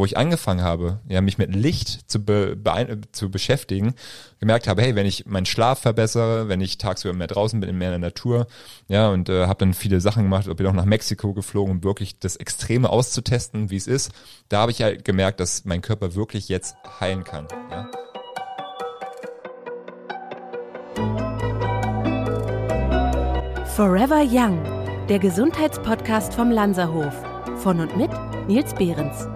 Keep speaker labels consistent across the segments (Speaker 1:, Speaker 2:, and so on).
Speaker 1: wo ich angefangen habe, ja, mich mit Licht zu, be, zu beschäftigen, gemerkt habe, hey, wenn ich meinen Schlaf verbessere, wenn ich tagsüber mehr draußen bin, mehr in der Natur, ja, und äh, habe dann viele Sachen gemacht, bin auch nach Mexiko geflogen, um wirklich das Extreme auszutesten, wie es ist. Da habe ich halt gemerkt, dass mein Körper wirklich jetzt heilen kann. Ja.
Speaker 2: Forever Young, der Gesundheitspodcast vom Lanzerhof. Von und mit Nils Behrens.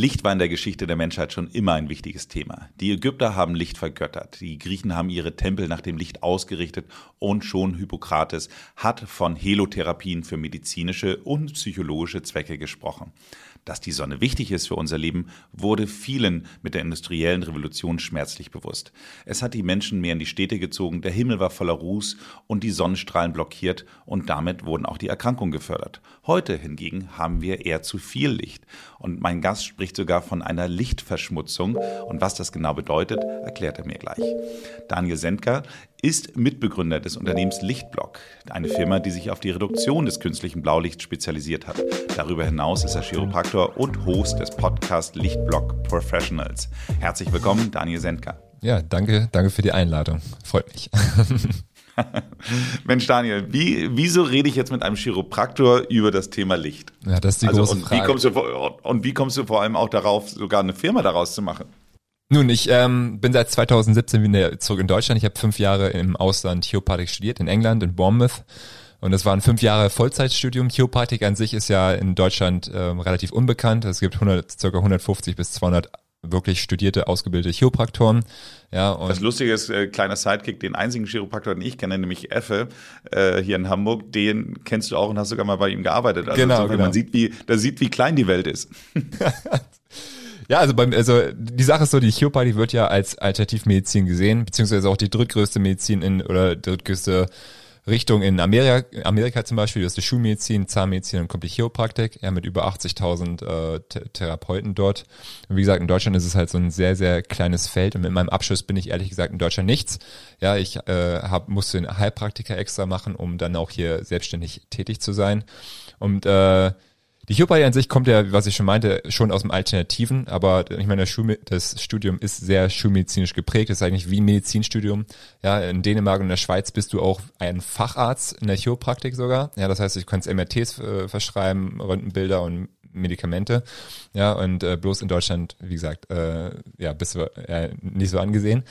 Speaker 3: Licht war in der Geschichte der Menschheit schon immer ein wichtiges Thema. Die Ägypter haben Licht vergöttert, die Griechen haben ihre Tempel nach dem Licht ausgerichtet und schon Hippokrates hat von Helotherapien für medizinische und psychologische Zwecke gesprochen. Dass die Sonne wichtig ist für unser Leben, wurde vielen mit der industriellen Revolution schmerzlich bewusst. Es hat die Menschen mehr in die Städte gezogen, der Himmel war voller Ruß und die Sonnenstrahlen blockiert und damit wurden auch die Erkrankungen gefördert. Heute hingegen haben wir eher zu viel Licht und mein Gast spricht sogar von einer Lichtverschmutzung und was das genau bedeutet, erklärt er mir gleich. Daniel Sendker ist Mitbegründer des Unternehmens Lichtblock, eine Firma, die sich auf die Reduktion des künstlichen Blaulichts spezialisiert hat. Darüber hinaus ist er Chiropraktor und Host des Podcasts Lichtblock Professionals. Herzlich willkommen, Daniel Sendker.
Speaker 1: Ja, danke, danke für die Einladung. Freut mich.
Speaker 3: Mensch, Daniel, wie, wieso rede ich jetzt mit einem Chiropraktor über das Thema Licht?
Speaker 1: Ja, das ist die also, große
Speaker 3: und
Speaker 1: Frage.
Speaker 3: Wie kommst du, und wie kommst du vor allem auch darauf, sogar eine Firma daraus zu machen?
Speaker 1: Nun, ich ähm, bin seit 2017 wieder zurück in Deutschland. Ich habe fünf Jahre im Ausland Chiropratik studiert, in England, in Bournemouth. Und das waren fünf Jahre Vollzeitstudium. Chiropratik an sich ist ja in Deutschland ähm, relativ unbekannt. Es gibt 100, circa 150 bis 200 wirklich studierte, ausgebildete Chiropraktoren. Ja,
Speaker 3: und das Lustige ist, äh, kleiner Sidekick, den einzigen Chiropraktor, den ich kenne, nämlich Effe, äh, hier in Hamburg, den kennst du auch und hast sogar mal bei ihm gearbeitet. Also
Speaker 1: genau, genau.
Speaker 3: man sieht, wie, da sieht, wie klein die Welt ist.
Speaker 1: Ja, also beim, also die Sache ist so, die Chiropathie wird ja als Alternativmedizin gesehen, beziehungsweise auch die drittgrößte Medizin in oder drittgrößte Richtung in Amerika, Amerika zum Beispiel, das ist die Schulmedizin, Zahnmedizin und kommt die Chiropraktik, ja, mit über 80.000 äh, Therapeuten dort. Und wie gesagt, in Deutschland ist es halt so ein sehr, sehr kleines Feld und mit meinem Abschluss bin ich ehrlich gesagt in Deutschland nichts. Ja, ich äh, hab, musste einen Heilpraktiker extra machen, um dann auch hier selbstständig tätig zu sein. Und äh, die Hyperei an sich kommt ja, was ich schon meinte, schon aus dem Alternativen, aber ich meine, das Studium ist sehr schulmedizinisch geprägt, das ist eigentlich wie ein Medizinstudium. Ja, in Dänemark und in der Schweiz bist du auch ein Facharzt in der Chiropraktik sogar. Ja, das heißt, du kannst MRTs äh, verschreiben, Röntgenbilder und Medikamente. Ja, und äh, bloß in Deutschland, wie gesagt, äh, ja, bist du äh, nicht so angesehen.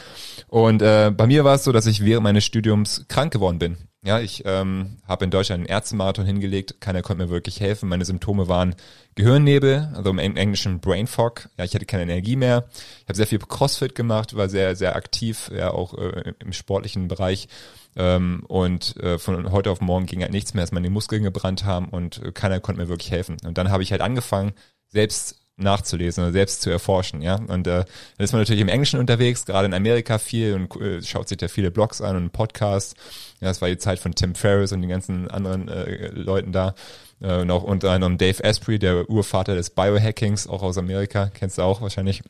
Speaker 1: Und äh, bei mir war es so, dass ich während meines Studiums krank geworden bin. Ja, ich ähm, habe in Deutschland einen Ärztemarathon hingelegt, keiner konnte mir wirklich helfen. Meine Symptome waren Gehirnnebel, also im Englischen Brain Fog. Ja, ich hatte keine Energie mehr. Ich habe sehr viel Crossfit gemacht, war sehr, sehr aktiv, ja auch äh, im sportlichen Bereich. Ähm, und äh, von heute auf morgen ging halt nichts mehr, dass meine Muskeln gebrannt haben und äh, keiner konnte mir wirklich helfen. Und dann habe ich halt angefangen, selbst nachzulesen oder selbst zu erforschen, ja. Und äh, dann ist man natürlich im Englischen unterwegs, gerade in Amerika viel und äh, schaut sich da viele Blogs an und Podcasts. Ja, das war die Zeit von Tim Ferriss und den ganzen anderen äh, Leuten da. Äh, und auch unter anderem Dave Asprey, der Urvater des Biohackings, auch aus Amerika, kennst du auch wahrscheinlich.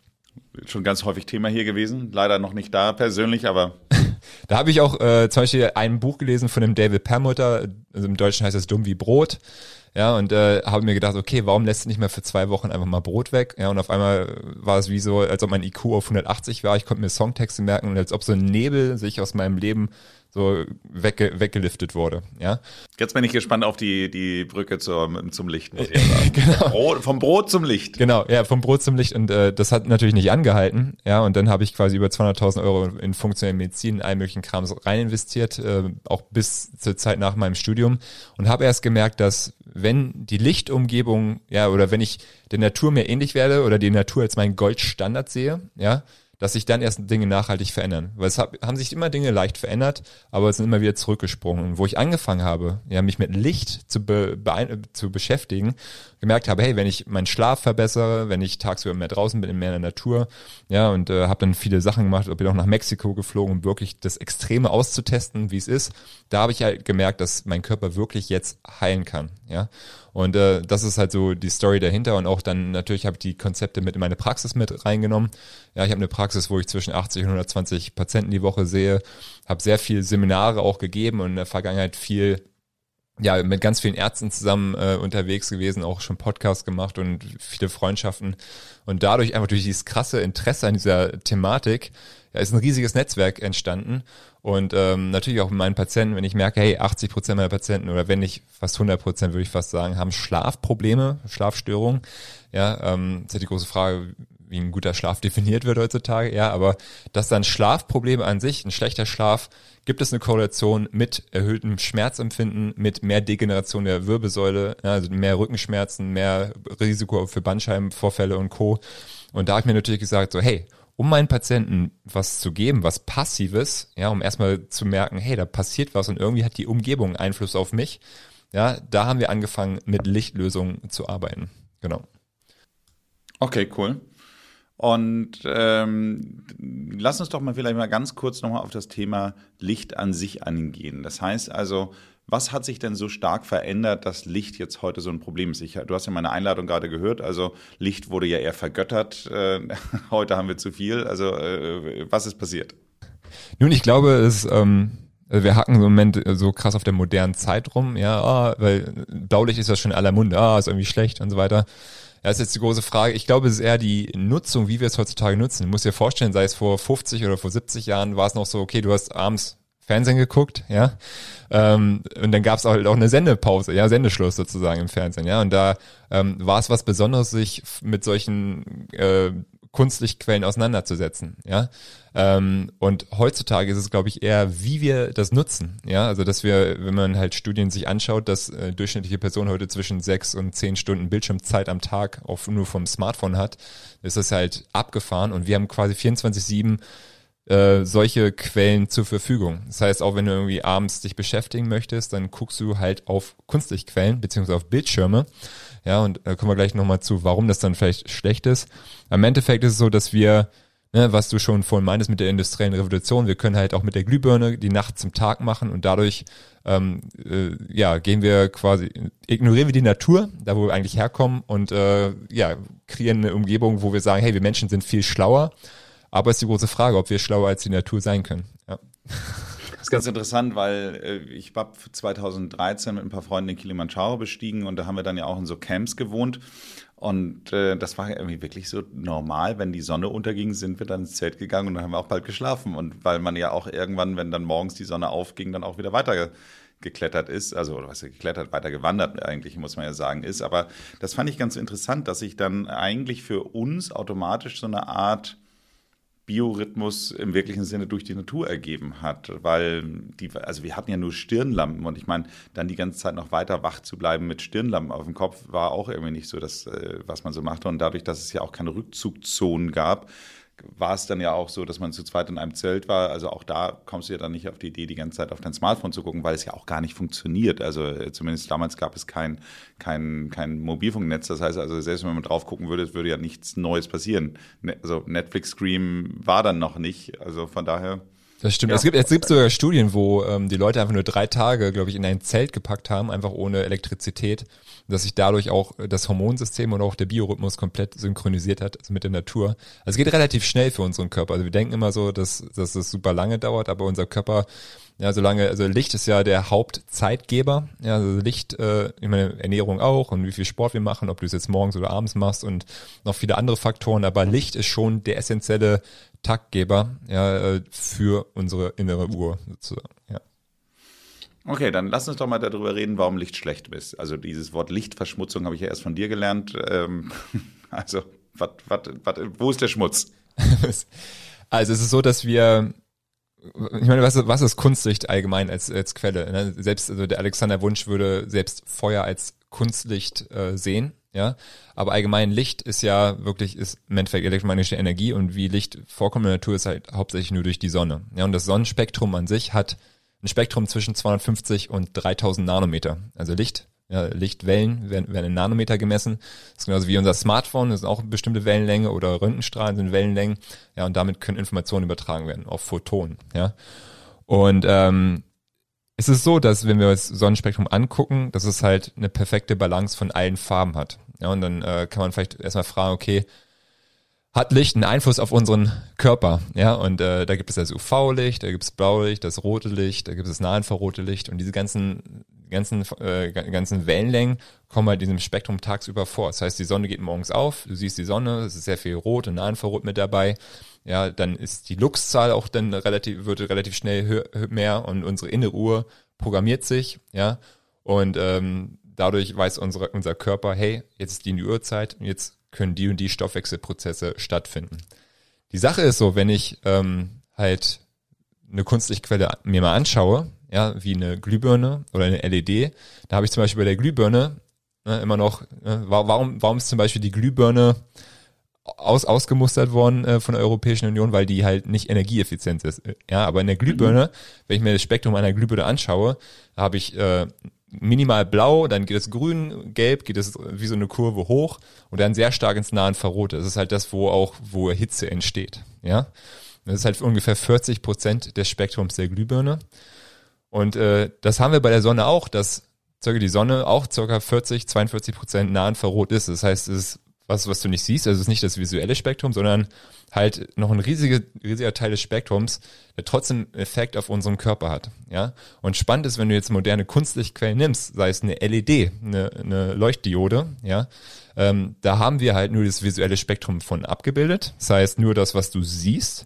Speaker 3: Schon ganz häufig Thema hier gewesen, leider noch nicht da persönlich, aber
Speaker 1: da habe ich auch äh, zum Beispiel ein Buch gelesen von dem David Permutter, also im Deutschen heißt es Dumm wie Brot. Ja, und äh, habe mir gedacht, okay, warum lässt du nicht mehr für zwei Wochen einfach mal Brot weg? Ja, und auf einmal war es wie so, als ob mein IQ auf 180 war. Ich konnte mir Songtexte merken und als ob so ein Nebel sich aus meinem Leben so wegge weggeliftet wurde. Ja.
Speaker 3: Jetzt bin ich gespannt auf die, die Brücke zur, zum Licht. genau. Brot, vom Brot zum Licht.
Speaker 1: Genau, ja, vom Brot zum Licht. Und äh, das hat natürlich nicht angehalten. Ja, und dann habe ich quasi über 200.000 Euro in funktionelle Medizin, in allen möglichen Krams rein investiert, äh, auch bis zur Zeit nach meinem Studium. Und habe erst gemerkt, dass wenn die Lichtumgebung, ja, oder wenn ich der Natur mehr ähnlich werde oder die Natur als meinen Goldstandard sehe, ja, dass sich dann erst Dinge nachhaltig verändern. Weil es hab, haben sich immer Dinge leicht verändert, aber es sind immer wieder zurückgesprungen. Und wo ich angefangen habe, ja, mich mit Licht zu, be, zu beschäftigen, gemerkt habe, hey, wenn ich meinen Schlaf verbessere, wenn ich tagsüber mehr draußen bin, mehr in der Natur, ja, und äh, habe dann viele Sachen gemacht, bin auch nach Mexiko geflogen, um wirklich das Extreme auszutesten, wie es ist. Da habe ich halt gemerkt, dass mein Körper wirklich jetzt heilen kann, ja. Und äh, das ist halt so die Story dahinter und auch dann natürlich habe ich die Konzepte mit in meine Praxis mit reingenommen. Ja, ich habe eine Praxis, wo ich zwischen 80 und 120 Patienten die Woche sehe, habe sehr viel Seminare auch gegeben und in der Vergangenheit viel ja mit ganz vielen Ärzten zusammen äh, unterwegs gewesen, auch schon Podcasts gemacht und viele Freundschaften. Und dadurch einfach durch dieses krasse Interesse an dieser Thematik ja, ist ein riesiges Netzwerk entstanden. Und ähm, natürlich auch mit meinen Patienten, wenn ich merke, hey, 80 Prozent meiner Patienten oder wenn nicht fast 100 Prozent würde ich fast sagen, haben Schlafprobleme, Schlafstörungen. Ja, ähm, ist ja die große Frage, wie ein guter Schlaf definiert wird heutzutage, ja, aber dass dann Schlafprobleme an sich, ein schlechter Schlaf, gibt es eine Korrelation mit erhöhtem Schmerzempfinden, mit mehr Degeneration der Wirbelsäule, also mehr Rückenschmerzen, mehr Risiko für Bandscheibenvorfälle und Co. Und da habe ich mir natürlich gesagt, so, hey, um meinen Patienten was zu geben, was Passives, ja, um erstmal zu merken, hey, da passiert was und irgendwie hat die Umgebung Einfluss auf mich, ja, da haben wir angefangen, mit Lichtlösungen zu arbeiten. Genau.
Speaker 3: Okay, cool. Und ähm, lass uns doch mal vielleicht mal ganz kurz nochmal auf das Thema Licht an sich angehen. Das heißt also, was hat sich denn so stark verändert, dass Licht jetzt heute so ein Problem ist? Ich, du hast ja meine Einladung gerade gehört, also Licht wurde ja eher vergöttert. Äh, heute haben wir zu viel. Also äh, was ist passiert?
Speaker 1: Nun, ich glaube, es ähm, wir hacken im Moment so krass auf der modernen Zeit rum, ja, ah, weil Blaulicht ist ja schon in aller Munde, ah, ist irgendwie schlecht und so weiter. Das ist jetzt die große Frage. Ich glaube, es ist eher die Nutzung, wie wir es heutzutage nutzen. Du musst dir vorstellen, sei es vor 50 oder vor 70 Jahren, war es noch so, okay, du hast abends Fernsehen geguckt, ja. Ähm, und dann gab es halt auch eine Sendepause, ja, Sendeschluss sozusagen im Fernsehen, ja. Und da ähm, war es was Besonderes, sich mit solchen äh, Kunstlichtquellen auseinanderzusetzen, ja. Ähm, und heutzutage ist es, glaube ich, eher, wie wir das nutzen, ja. Also, dass wir, wenn man halt Studien sich anschaut, dass äh, durchschnittliche Person heute zwischen sechs und zehn Stunden Bildschirmzeit am Tag auch nur vom Smartphone hat, ist das halt abgefahren und wir haben quasi 24-7 äh, solche Quellen zur Verfügung. Das heißt, auch wenn du irgendwie abends dich beschäftigen möchtest, dann guckst du halt auf Kunstlichtquellen beziehungsweise auf Bildschirme. Ja, und da kommen wir gleich nochmal zu, warum das dann vielleicht schlecht ist. Im Endeffekt ist es so, dass wir, ne, was du schon vorhin meintest mit der industriellen Revolution, wir können halt auch mit der Glühbirne die Nacht zum Tag machen und dadurch ähm, äh, ja, gehen wir quasi, ignorieren wir die Natur, da wo wir eigentlich herkommen und äh, ja, kreieren eine Umgebung, wo wir sagen, hey, wir Menschen sind viel schlauer aber es ist die große Frage, ob wir schlauer als die Natur sein können. Ja.
Speaker 3: Ist ganz interessant, weil äh, ich habe 2013 mit ein paar Freunden den Kilimanjaro bestiegen und da haben wir dann ja auch in so Camps gewohnt. Und äh, das war irgendwie wirklich so normal, wenn die Sonne unterging, sind wir dann ins Zelt gegangen und dann haben wir auch bald geschlafen. Und weil man ja auch irgendwann, wenn dann morgens die Sonne aufging, dann auch wieder weiter geklettert ist, also oder was geklettert, weiter gewandert eigentlich, muss man ja sagen, ist. Aber das fand ich ganz interessant, dass sich dann eigentlich für uns automatisch so eine Art Biorhythmus im wirklichen Sinne durch die Natur ergeben hat, weil die, also wir hatten ja nur Stirnlampen und ich meine, dann die ganze Zeit noch weiter wach zu bleiben mit Stirnlampen auf dem Kopf war auch irgendwie nicht so das, äh, was man so machte. Und dadurch, dass es ja auch keine Rückzugzonen gab, war es dann ja auch so, dass man zu zweit in einem Zelt war. Also auch da kommst du ja dann nicht auf die Idee, die ganze Zeit auf dein Smartphone zu gucken, weil es ja auch gar nicht funktioniert. Also äh, zumindest damals gab es kein, kein, kein Mobilfunknetz. Das heißt also, selbst wenn man drauf gucken würde, würde ja nichts Neues passieren. Ne, also Netflix Scream war dann noch nicht. Also von daher.
Speaker 1: Das stimmt. Ja. Es, gibt, es gibt sogar Studien, wo ähm, die Leute einfach nur drei Tage, glaube ich, in ein Zelt gepackt haben, einfach ohne Elektrizität, dass sich dadurch auch das Hormonsystem und auch der Biorhythmus komplett synchronisiert hat also mit der Natur. Also es geht relativ schnell für unseren Körper. Also wir denken immer so, dass, dass es super lange dauert, aber unser Körper ja, solange, also Licht ist ja der Hauptzeitgeber. Ja, also Licht, äh, ich meine, Ernährung auch und wie viel Sport wir machen, ob du es jetzt morgens oder abends machst und noch viele andere Faktoren, aber Licht ist schon der essentielle Taktgeber ja, äh, für unsere innere Uhr sozusagen. Ja.
Speaker 3: Okay, dann lass uns doch mal darüber reden, warum Licht schlecht ist. Also dieses Wort Lichtverschmutzung habe ich ja erst von dir gelernt. Ähm, also, wat, wat, wat, wo ist der Schmutz?
Speaker 1: also es ist so, dass wir ich meine, was, was ist Kunstlicht allgemein als, als Quelle? Ne? Selbst, also der Alexander Wunsch würde selbst Feuer als Kunstlicht äh, sehen, ja. Aber allgemein Licht ist ja wirklich, ist im Endeffekt elektromagnetische Energie und wie Licht vorkommt in der Natur ist halt hauptsächlich nur durch die Sonne. Ja, und das Sonnenspektrum an sich hat ein Spektrum zwischen 250 und 3000 Nanometer. Also Licht ja, Lichtwellen werden, werden in Nanometer gemessen. Das ist genauso wie unser Smartphone, das ist auch eine bestimmte Wellenlänge oder Röntgenstrahlen sind Wellenlängen. Ja, und damit können Informationen übertragen werden, auch Photonen. Ja. Und ähm, es ist so, dass wenn wir das Sonnenspektrum angucken, dass es halt eine perfekte Balance von allen Farben hat. Ja, und dann äh, kann man vielleicht erstmal fragen, okay, hat Licht einen Einfluss auf unseren Körper. Ja, und äh, da gibt es das UV-Licht, da gibt es Blaulicht, das rote Licht, da gibt es das Nahinfrarote Licht und diese ganzen ganzen, äh, ganzen Wellenlängen kommen halt in diesem Spektrum tagsüber vor. Das heißt, die Sonne geht morgens auf, du siehst die Sonne, es ist sehr viel Rot und Nahinfrarot mit dabei. Ja, dann ist die Luxzahl auch dann relativ, wird relativ schnell mehr und unsere innere Uhr programmiert sich, ja. Und ähm, dadurch weiß unsere, unser Körper, hey, jetzt ist die Uhrzeit und jetzt können die und die Stoffwechselprozesse stattfinden. Die Sache ist so, wenn ich ähm, halt eine Kunstlichtquelle mir mal anschaue, ja, wie eine Glühbirne oder eine LED, da habe ich zum Beispiel bei der Glühbirne ne, immer noch, ne, warum, warum ist zum Beispiel die Glühbirne aus, ausgemustert worden äh, von der Europäischen Union, weil die halt nicht energieeffizient ist. Ja, aber in der Glühbirne, mhm. wenn ich mir das Spektrum einer Glühbirne anschaue, habe ich äh, minimal blau, dann geht es grün, gelb, geht es wie so eine Kurve hoch und dann sehr stark ins nahen Verrot. Das ist halt das, wo auch, wo Hitze entsteht. Ja, das ist halt ungefähr 40 Prozent des Spektrums der Glühbirne. Und äh, das haben wir bei der Sonne auch, dass circa die Sonne auch circa 40, 42 Prozent nahen Verrot ist. Das heißt, es ist was, was du nicht siehst, also es ist nicht das visuelle Spektrum, sondern halt noch ein riesiger, riesiger Teil des Spektrums, der trotzdem Effekt auf unseren Körper hat. Ja. Und spannend ist, wenn du jetzt moderne Kunstlichtquellen nimmst, sei es eine LED, eine, eine Leuchtdiode, ja, ähm, da haben wir halt nur das visuelle Spektrum von abgebildet. Das heißt nur das, was du siehst.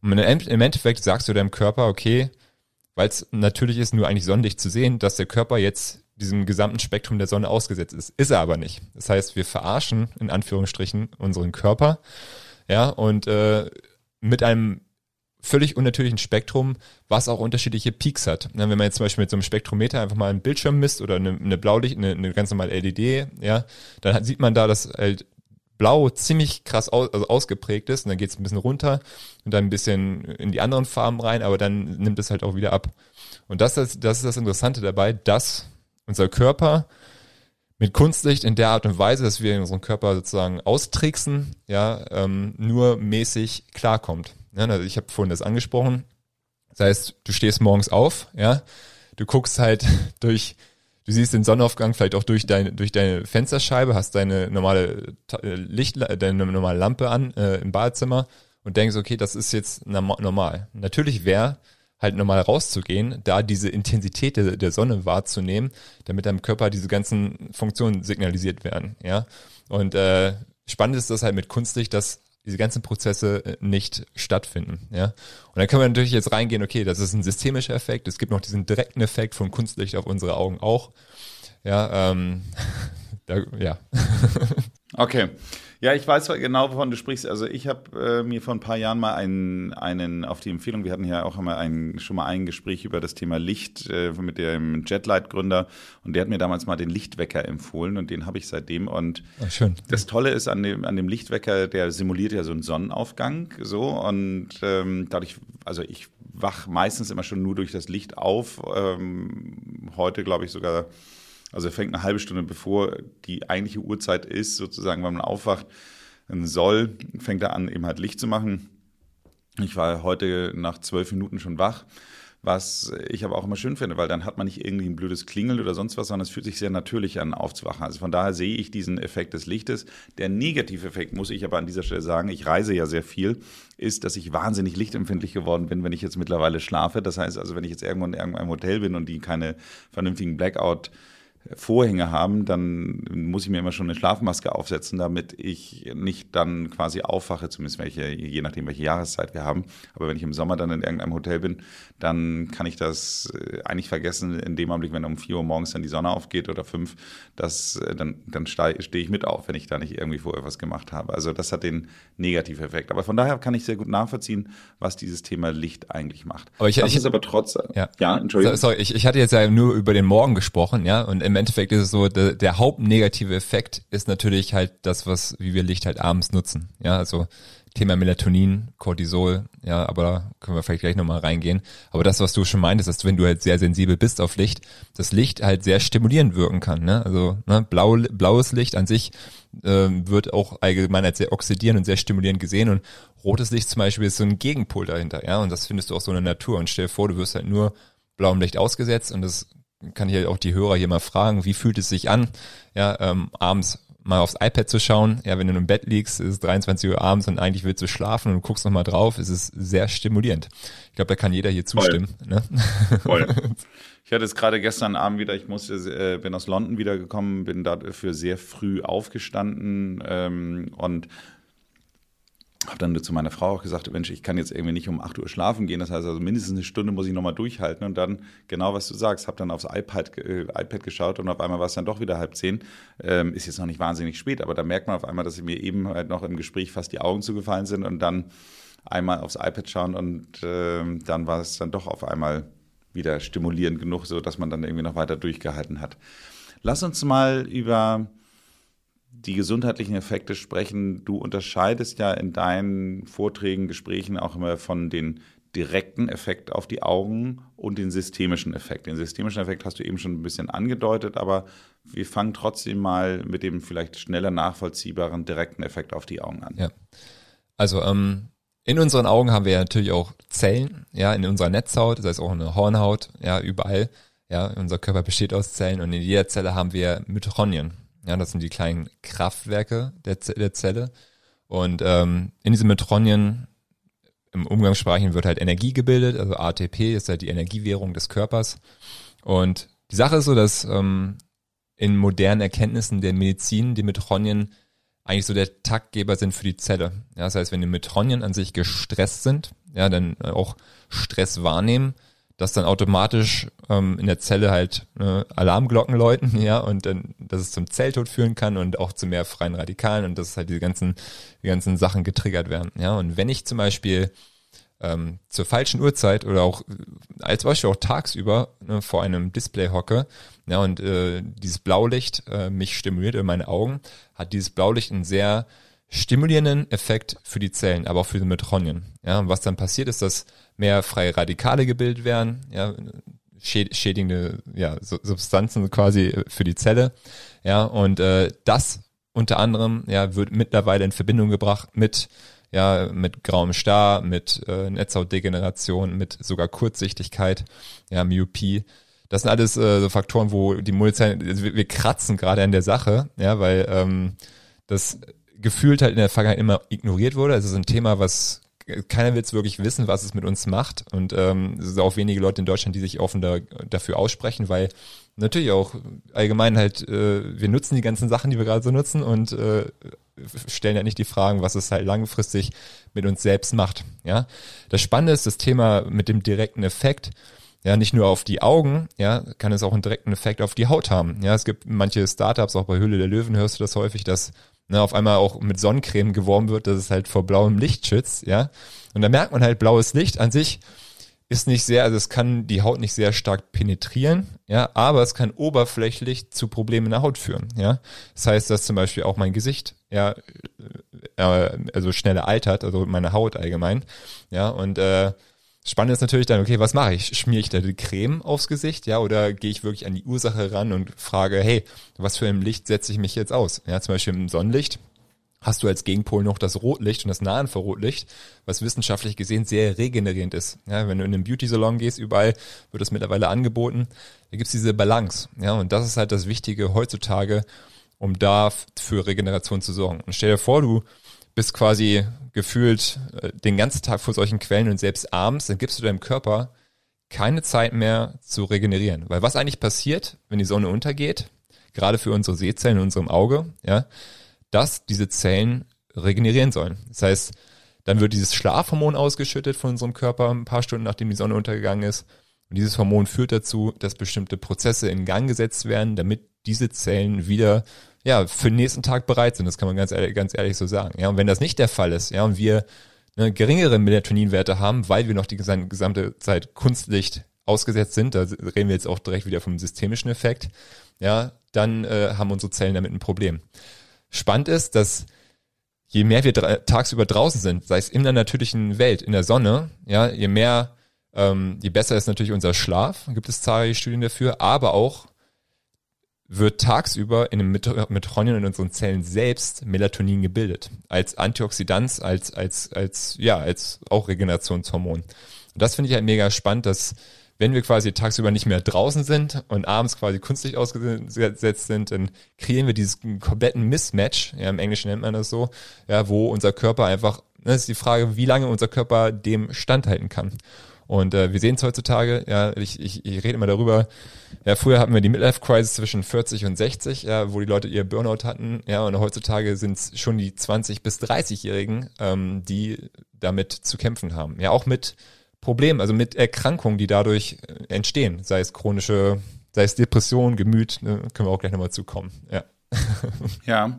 Speaker 1: Und im Endeffekt sagst du deinem Körper, okay, weil es natürlich ist, nur eigentlich Sonnenlicht zu sehen, dass der Körper jetzt diesem gesamten Spektrum der Sonne ausgesetzt ist. Ist er aber nicht. Das heißt, wir verarschen in Anführungsstrichen unseren Körper, ja, und äh, mit einem völlig unnatürlichen Spektrum, was auch unterschiedliche Peaks hat. Wenn man jetzt zum Beispiel mit so einem Spektrometer einfach mal einen Bildschirm misst oder eine, eine Blaulicht, eine, eine ganz normale LED, ja, dann sieht man da, dass halt Blau ziemlich krass aus, also ausgeprägt ist und dann geht es ein bisschen runter und dann ein bisschen in die anderen Farben rein, aber dann nimmt es halt auch wieder ab. Und das ist, das ist das Interessante dabei, dass unser Körper mit Kunstlicht in der Art und Weise, dass wir unseren Körper sozusagen austricksen, ja, ähm, nur mäßig klarkommt. Ja, also ich habe vorhin das angesprochen. Das heißt, du stehst morgens auf, ja, du guckst halt durch, du siehst den Sonnenaufgang vielleicht auch durch deine durch deine Fensterscheibe, hast deine normale äh, Licht, deine normale Lampe an äh, im Badezimmer und denkst, okay, das ist jetzt normal. Natürlich wäre halt nochmal rauszugehen, da diese Intensität der, der Sonne wahrzunehmen, damit deinem Körper diese ganzen Funktionen signalisiert werden, ja. Und äh, spannend ist das halt mit Kunstlicht, dass diese ganzen Prozesse äh, nicht stattfinden, ja. Und dann können wir natürlich jetzt reingehen, okay, das ist ein systemischer Effekt, es gibt noch diesen direkten Effekt von Kunstlicht auf unsere Augen auch, ja, ähm, da, ja.
Speaker 3: okay. Ja, ich weiß genau, wovon du sprichst. Also ich habe äh, mir vor ein paar Jahren mal einen, einen auf die Empfehlung, wir hatten ja auch einmal ein, schon mal ein Gespräch über das Thema Licht äh, mit dem Jetlight-Gründer und der hat mir damals mal den Lichtwecker empfohlen und den habe ich seitdem. Und
Speaker 1: Ach, schön.
Speaker 3: das Tolle ist an dem, an dem Lichtwecker, der simuliert ja so einen Sonnenaufgang so und ähm, dadurch, also ich wach meistens immer schon nur durch das Licht auf. Ähm, heute glaube ich sogar also er fängt eine halbe Stunde bevor die eigentliche Uhrzeit ist, sozusagen, wenn man aufwacht soll, fängt er an, eben halt Licht zu machen. Ich war heute nach zwölf Minuten schon wach, was ich aber auch immer schön finde, weil dann hat man nicht irgendwie ein blödes Klingel oder sonst was, sondern es fühlt sich sehr natürlich an, aufzuwachen. Also von daher sehe ich diesen Effekt des Lichtes. Der Negativeffekt, muss ich aber an dieser Stelle sagen, ich reise ja sehr viel, ist, dass ich wahnsinnig lichtempfindlich geworden bin, wenn ich jetzt mittlerweile schlafe. Das heißt also, wenn ich jetzt irgendwo in irgendeinem Hotel bin und die keine vernünftigen Blackout- Vorhänge haben, dann muss ich mir immer schon eine Schlafmaske aufsetzen, damit ich nicht dann quasi aufwache, zumindest welche, je nachdem, welche Jahreszeit wir haben. Aber wenn ich im Sommer dann in irgendeinem Hotel bin, dann kann ich das äh, eigentlich vergessen, in dem Augenblick, wenn um 4 Uhr morgens dann die Sonne aufgeht oder 5, das, äh, dann, dann stehe ich mit auf, wenn ich da nicht irgendwie vorher was gemacht habe. Also das hat den Negativeffekt. Aber von daher kann ich sehr gut nachvollziehen, was dieses Thema Licht eigentlich macht.
Speaker 1: Aber ich,
Speaker 3: das
Speaker 1: ich,
Speaker 3: ist aber trotzdem.
Speaker 1: Ja, ja Entschuldigung. Sorry, ich, ich hatte jetzt ja nur über den Morgen gesprochen, ja, und im Endeffekt ist es so, der, der hauptnegative Effekt ist natürlich halt das, was, wie wir Licht halt abends nutzen. Ja, also Thema Melatonin, Cortisol, ja, aber da können wir vielleicht gleich nochmal reingehen. Aber das, was du schon meintest, dass du, wenn du halt sehr sensibel bist auf Licht, das Licht halt sehr stimulierend wirken kann. Ne? Also ne, blau, blaues Licht an sich ähm, wird auch allgemein als sehr oxidierend und sehr stimulierend gesehen und rotes Licht zum Beispiel ist so ein Gegenpol dahinter, ja, und das findest du auch so in der Natur. Und stell dir vor, du wirst halt nur blauem Licht ausgesetzt und das kann ich halt auch die Hörer hier mal fragen, wie fühlt es sich an, ja, ähm, abends mal aufs iPad zu schauen. Ja, wenn du im Bett liegst, ist es 23 Uhr abends und eigentlich willst du schlafen und du guckst nochmal drauf, ist es sehr stimulierend. Ich glaube, da kann jeder hier zustimmen. Voll. Ne?
Speaker 3: Voll. Ich hatte es gerade gestern Abend wieder, ich musste, äh, bin aus London wiedergekommen, bin dafür sehr früh aufgestanden ähm, und habe dann zu meiner Frau auch gesagt, Mensch, ich kann jetzt irgendwie nicht um 8 Uhr schlafen gehen. Das heißt also mindestens eine Stunde muss ich nochmal durchhalten. Und dann, genau was du sagst, habe dann aufs iPad, äh, iPad geschaut und auf einmal war es dann doch wieder halb zehn. Ähm, ist jetzt noch nicht wahnsinnig spät, aber da merkt man auf einmal, dass mir eben halt noch im Gespräch fast die Augen zugefallen sind und dann einmal aufs iPad schauen und äh, dann war es dann doch auf einmal wieder stimulierend genug, so dass man dann irgendwie noch weiter durchgehalten hat. Lass uns mal über die gesundheitlichen Effekte sprechen. Du unterscheidest ja in deinen Vorträgen, Gesprächen auch immer von den direkten Effekt auf die Augen und den systemischen Effekt. Den systemischen Effekt hast du eben schon ein bisschen angedeutet, aber wir fangen trotzdem mal mit dem vielleicht schneller nachvollziehbaren direkten Effekt auf die Augen an.
Speaker 1: Ja. Also ähm, in unseren Augen haben wir ja natürlich auch Zellen, ja, in unserer Netzhaut, das heißt auch eine Hornhaut, ja, überall. Ja, unser Körper besteht aus Zellen und in jeder Zelle haben wir Mitochondrien. Ja, das sind die kleinen Kraftwerke der, der Zelle. Und ähm, in diesen Metronien im Umgangssprachen wird halt Energie gebildet, also ATP ist halt die Energiewährung des Körpers. Und die Sache ist so, dass ähm, in modernen Erkenntnissen der Medizin die Metronien eigentlich so der Taktgeber sind für die Zelle. Ja, das heißt, wenn die Metronien an sich gestresst sind, ja, dann auch Stress wahrnehmen, dass dann automatisch ähm, in der Zelle halt äh, Alarmglocken läuten, ja, und dann, dass es zum Zelltod führen kann und auch zu mehr freien Radikalen und dass halt diese ganzen, die ganzen Sachen getriggert werden, ja. Und wenn ich zum Beispiel ähm, zur falschen Uhrzeit oder auch als Beispiel auch tagsüber ne, vor einem Display hocke, ja, und äh, dieses Blaulicht äh, mich stimuliert in meine Augen, hat dieses Blaulicht einen sehr stimulierenden Effekt für die Zellen, aber auch für die Metronien. Ja, und was dann passiert ist, dass mehr freie Radikale gebildet werden, ja, schädigende ja, Substanzen quasi für die Zelle. Ja, und äh, das unter anderem ja, wird mittlerweile in Verbindung gebracht mit ja, mit grauem Star, mit äh, Netzhautdegeneration, mit sogar Kurzsichtigkeit, ja, Myopie. Das sind alles äh, so Faktoren, wo die Multizellen, also wir, wir kratzen gerade an der Sache, ja, weil ähm, das gefühlt halt in der Vergangenheit immer ignoriert wurde. Also es ist ein Thema, was keiner will es wirklich wissen, was es mit uns macht. Und ähm, es sind auch wenige Leute in Deutschland, die sich offen da, dafür aussprechen, weil natürlich auch allgemein halt, äh, wir nutzen die ganzen Sachen, die wir gerade so nutzen und äh, stellen ja nicht die Fragen, was es halt langfristig mit uns selbst macht. Ja, das Spannende ist das Thema mit dem direkten Effekt. Ja, nicht nur auf die Augen, ja, kann es auch einen direkten Effekt auf die Haut haben. Ja, es gibt manche Startups, auch bei Hülle der Löwen hörst du das häufig, dass ne, auf einmal auch mit Sonnencreme geworben wird, dass es halt vor blauem Licht schützt, ja. Und da merkt man halt, blaues Licht an sich ist nicht sehr, also es kann die Haut nicht sehr stark penetrieren, ja, aber es kann oberflächlich zu Problemen in der Haut führen, ja. Das heißt, dass zum Beispiel auch mein Gesicht, ja, äh, also schneller altert, also meine Haut allgemein, ja, und äh, Spannend ist natürlich dann, okay, was mache ich? Schmiere ich da die Creme aufs Gesicht, ja, oder gehe ich wirklich an die Ursache ran und frage, hey, was für ein Licht setze ich mich jetzt aus? Ja, zum Beispiel im Sonnenlicht hast du als Gegenpol noch das Rotlicht und das Nahinfrarotlicht, was wissenschaftlich gesehen sehr regenerierend ist. Ja, wenn du in einen Beauty-Salon gehst, überall wird das mittlerweile angeboten. Da gibt's diese Balance. Ja, und das ist halt das Wichtige heutzutage, um da für Regeneration zu sorgen. Und stell dir vor, du bist quasi gefühlt äh, den ganzen Tag vor solchen Quellen und selbst abends, dann gibst du deinem Körper keine Zeit mehr zu regenerieren. Weil was eigentlich passiert, wenn die Sonne untergeht, gerade für unsere Sehzellen in unserem Auge, ja, dass diese Zellen regenerieren sollen. Das heißt, dann wird dieses Schlafhormon ausgeschüttet von unserem Körper ein paar Stunden nachdem die Sonne untergegangen ist. Und dieses Hormon führt dazu, dass bestimmte Prozesse in Gang gesetzt werden, damit diese Zellen wieder ja, für den nächsten Tag bereit sind. Das kann man ganz ehrlich, ganz ehrlich so sagen. Ja, und wenn das nicht der Fall ist, ja, und wir ne, geringere Melatoninwerte haben, weil wir noch die gesamte Zeit Kunstlicht ausgesetzt sind, da reden wir jetzt auch direkt wieder vom systemischen Effekt, ja, dann äh, haben unsere Zellen damit ein Problem. Spannend ist, dass je mehr wir tagsüber draußen sind, sei es in der natürlichen Welt, in der Sonne, ja, je mehr, ähm, je besser ist natürlich unser Schlaf, gibt es zahlreiche Studien dafür, aber auch wird tagsüber in den Mitochondrien in unseren Zellen selbst Melatonin gebildet. Als Antioxidant, als, als, als, ja, als auch Regenerationshormon. Und das finde ich halt mega spannend, dass wenn wir quasi tagsüber nicht mehr draußen sind und abends quasi künstlich ausgesetzt sind, dann kreieren wir diesen kompletten Mismatch, ja, im Englischen nennt man das so, ja, wo unser Körper einfach, das ist die Frage, wie lange unser Körper dem standhalten kann. Und äh, wir sehen es heutzutage, ja, ich, ich, ich rede immer darüber, ja, früher hatten wir die Midlife-Crisis zwischen 40 und 60, ja, wo die Leute ihr Burnout hatten, ja, und heutzutage sind es schon die 20- bis 30-Jährigen, ähm, die damit zu kämpfen haben. Ja, auch mit Problemen, also mit Erkrankungen, die dadurch äh, entstehen, sei es chronische, sei es Depression, Gemüt, ne, können wir auch gleich nochmal zukommen, ja.
Speaker 3: ja,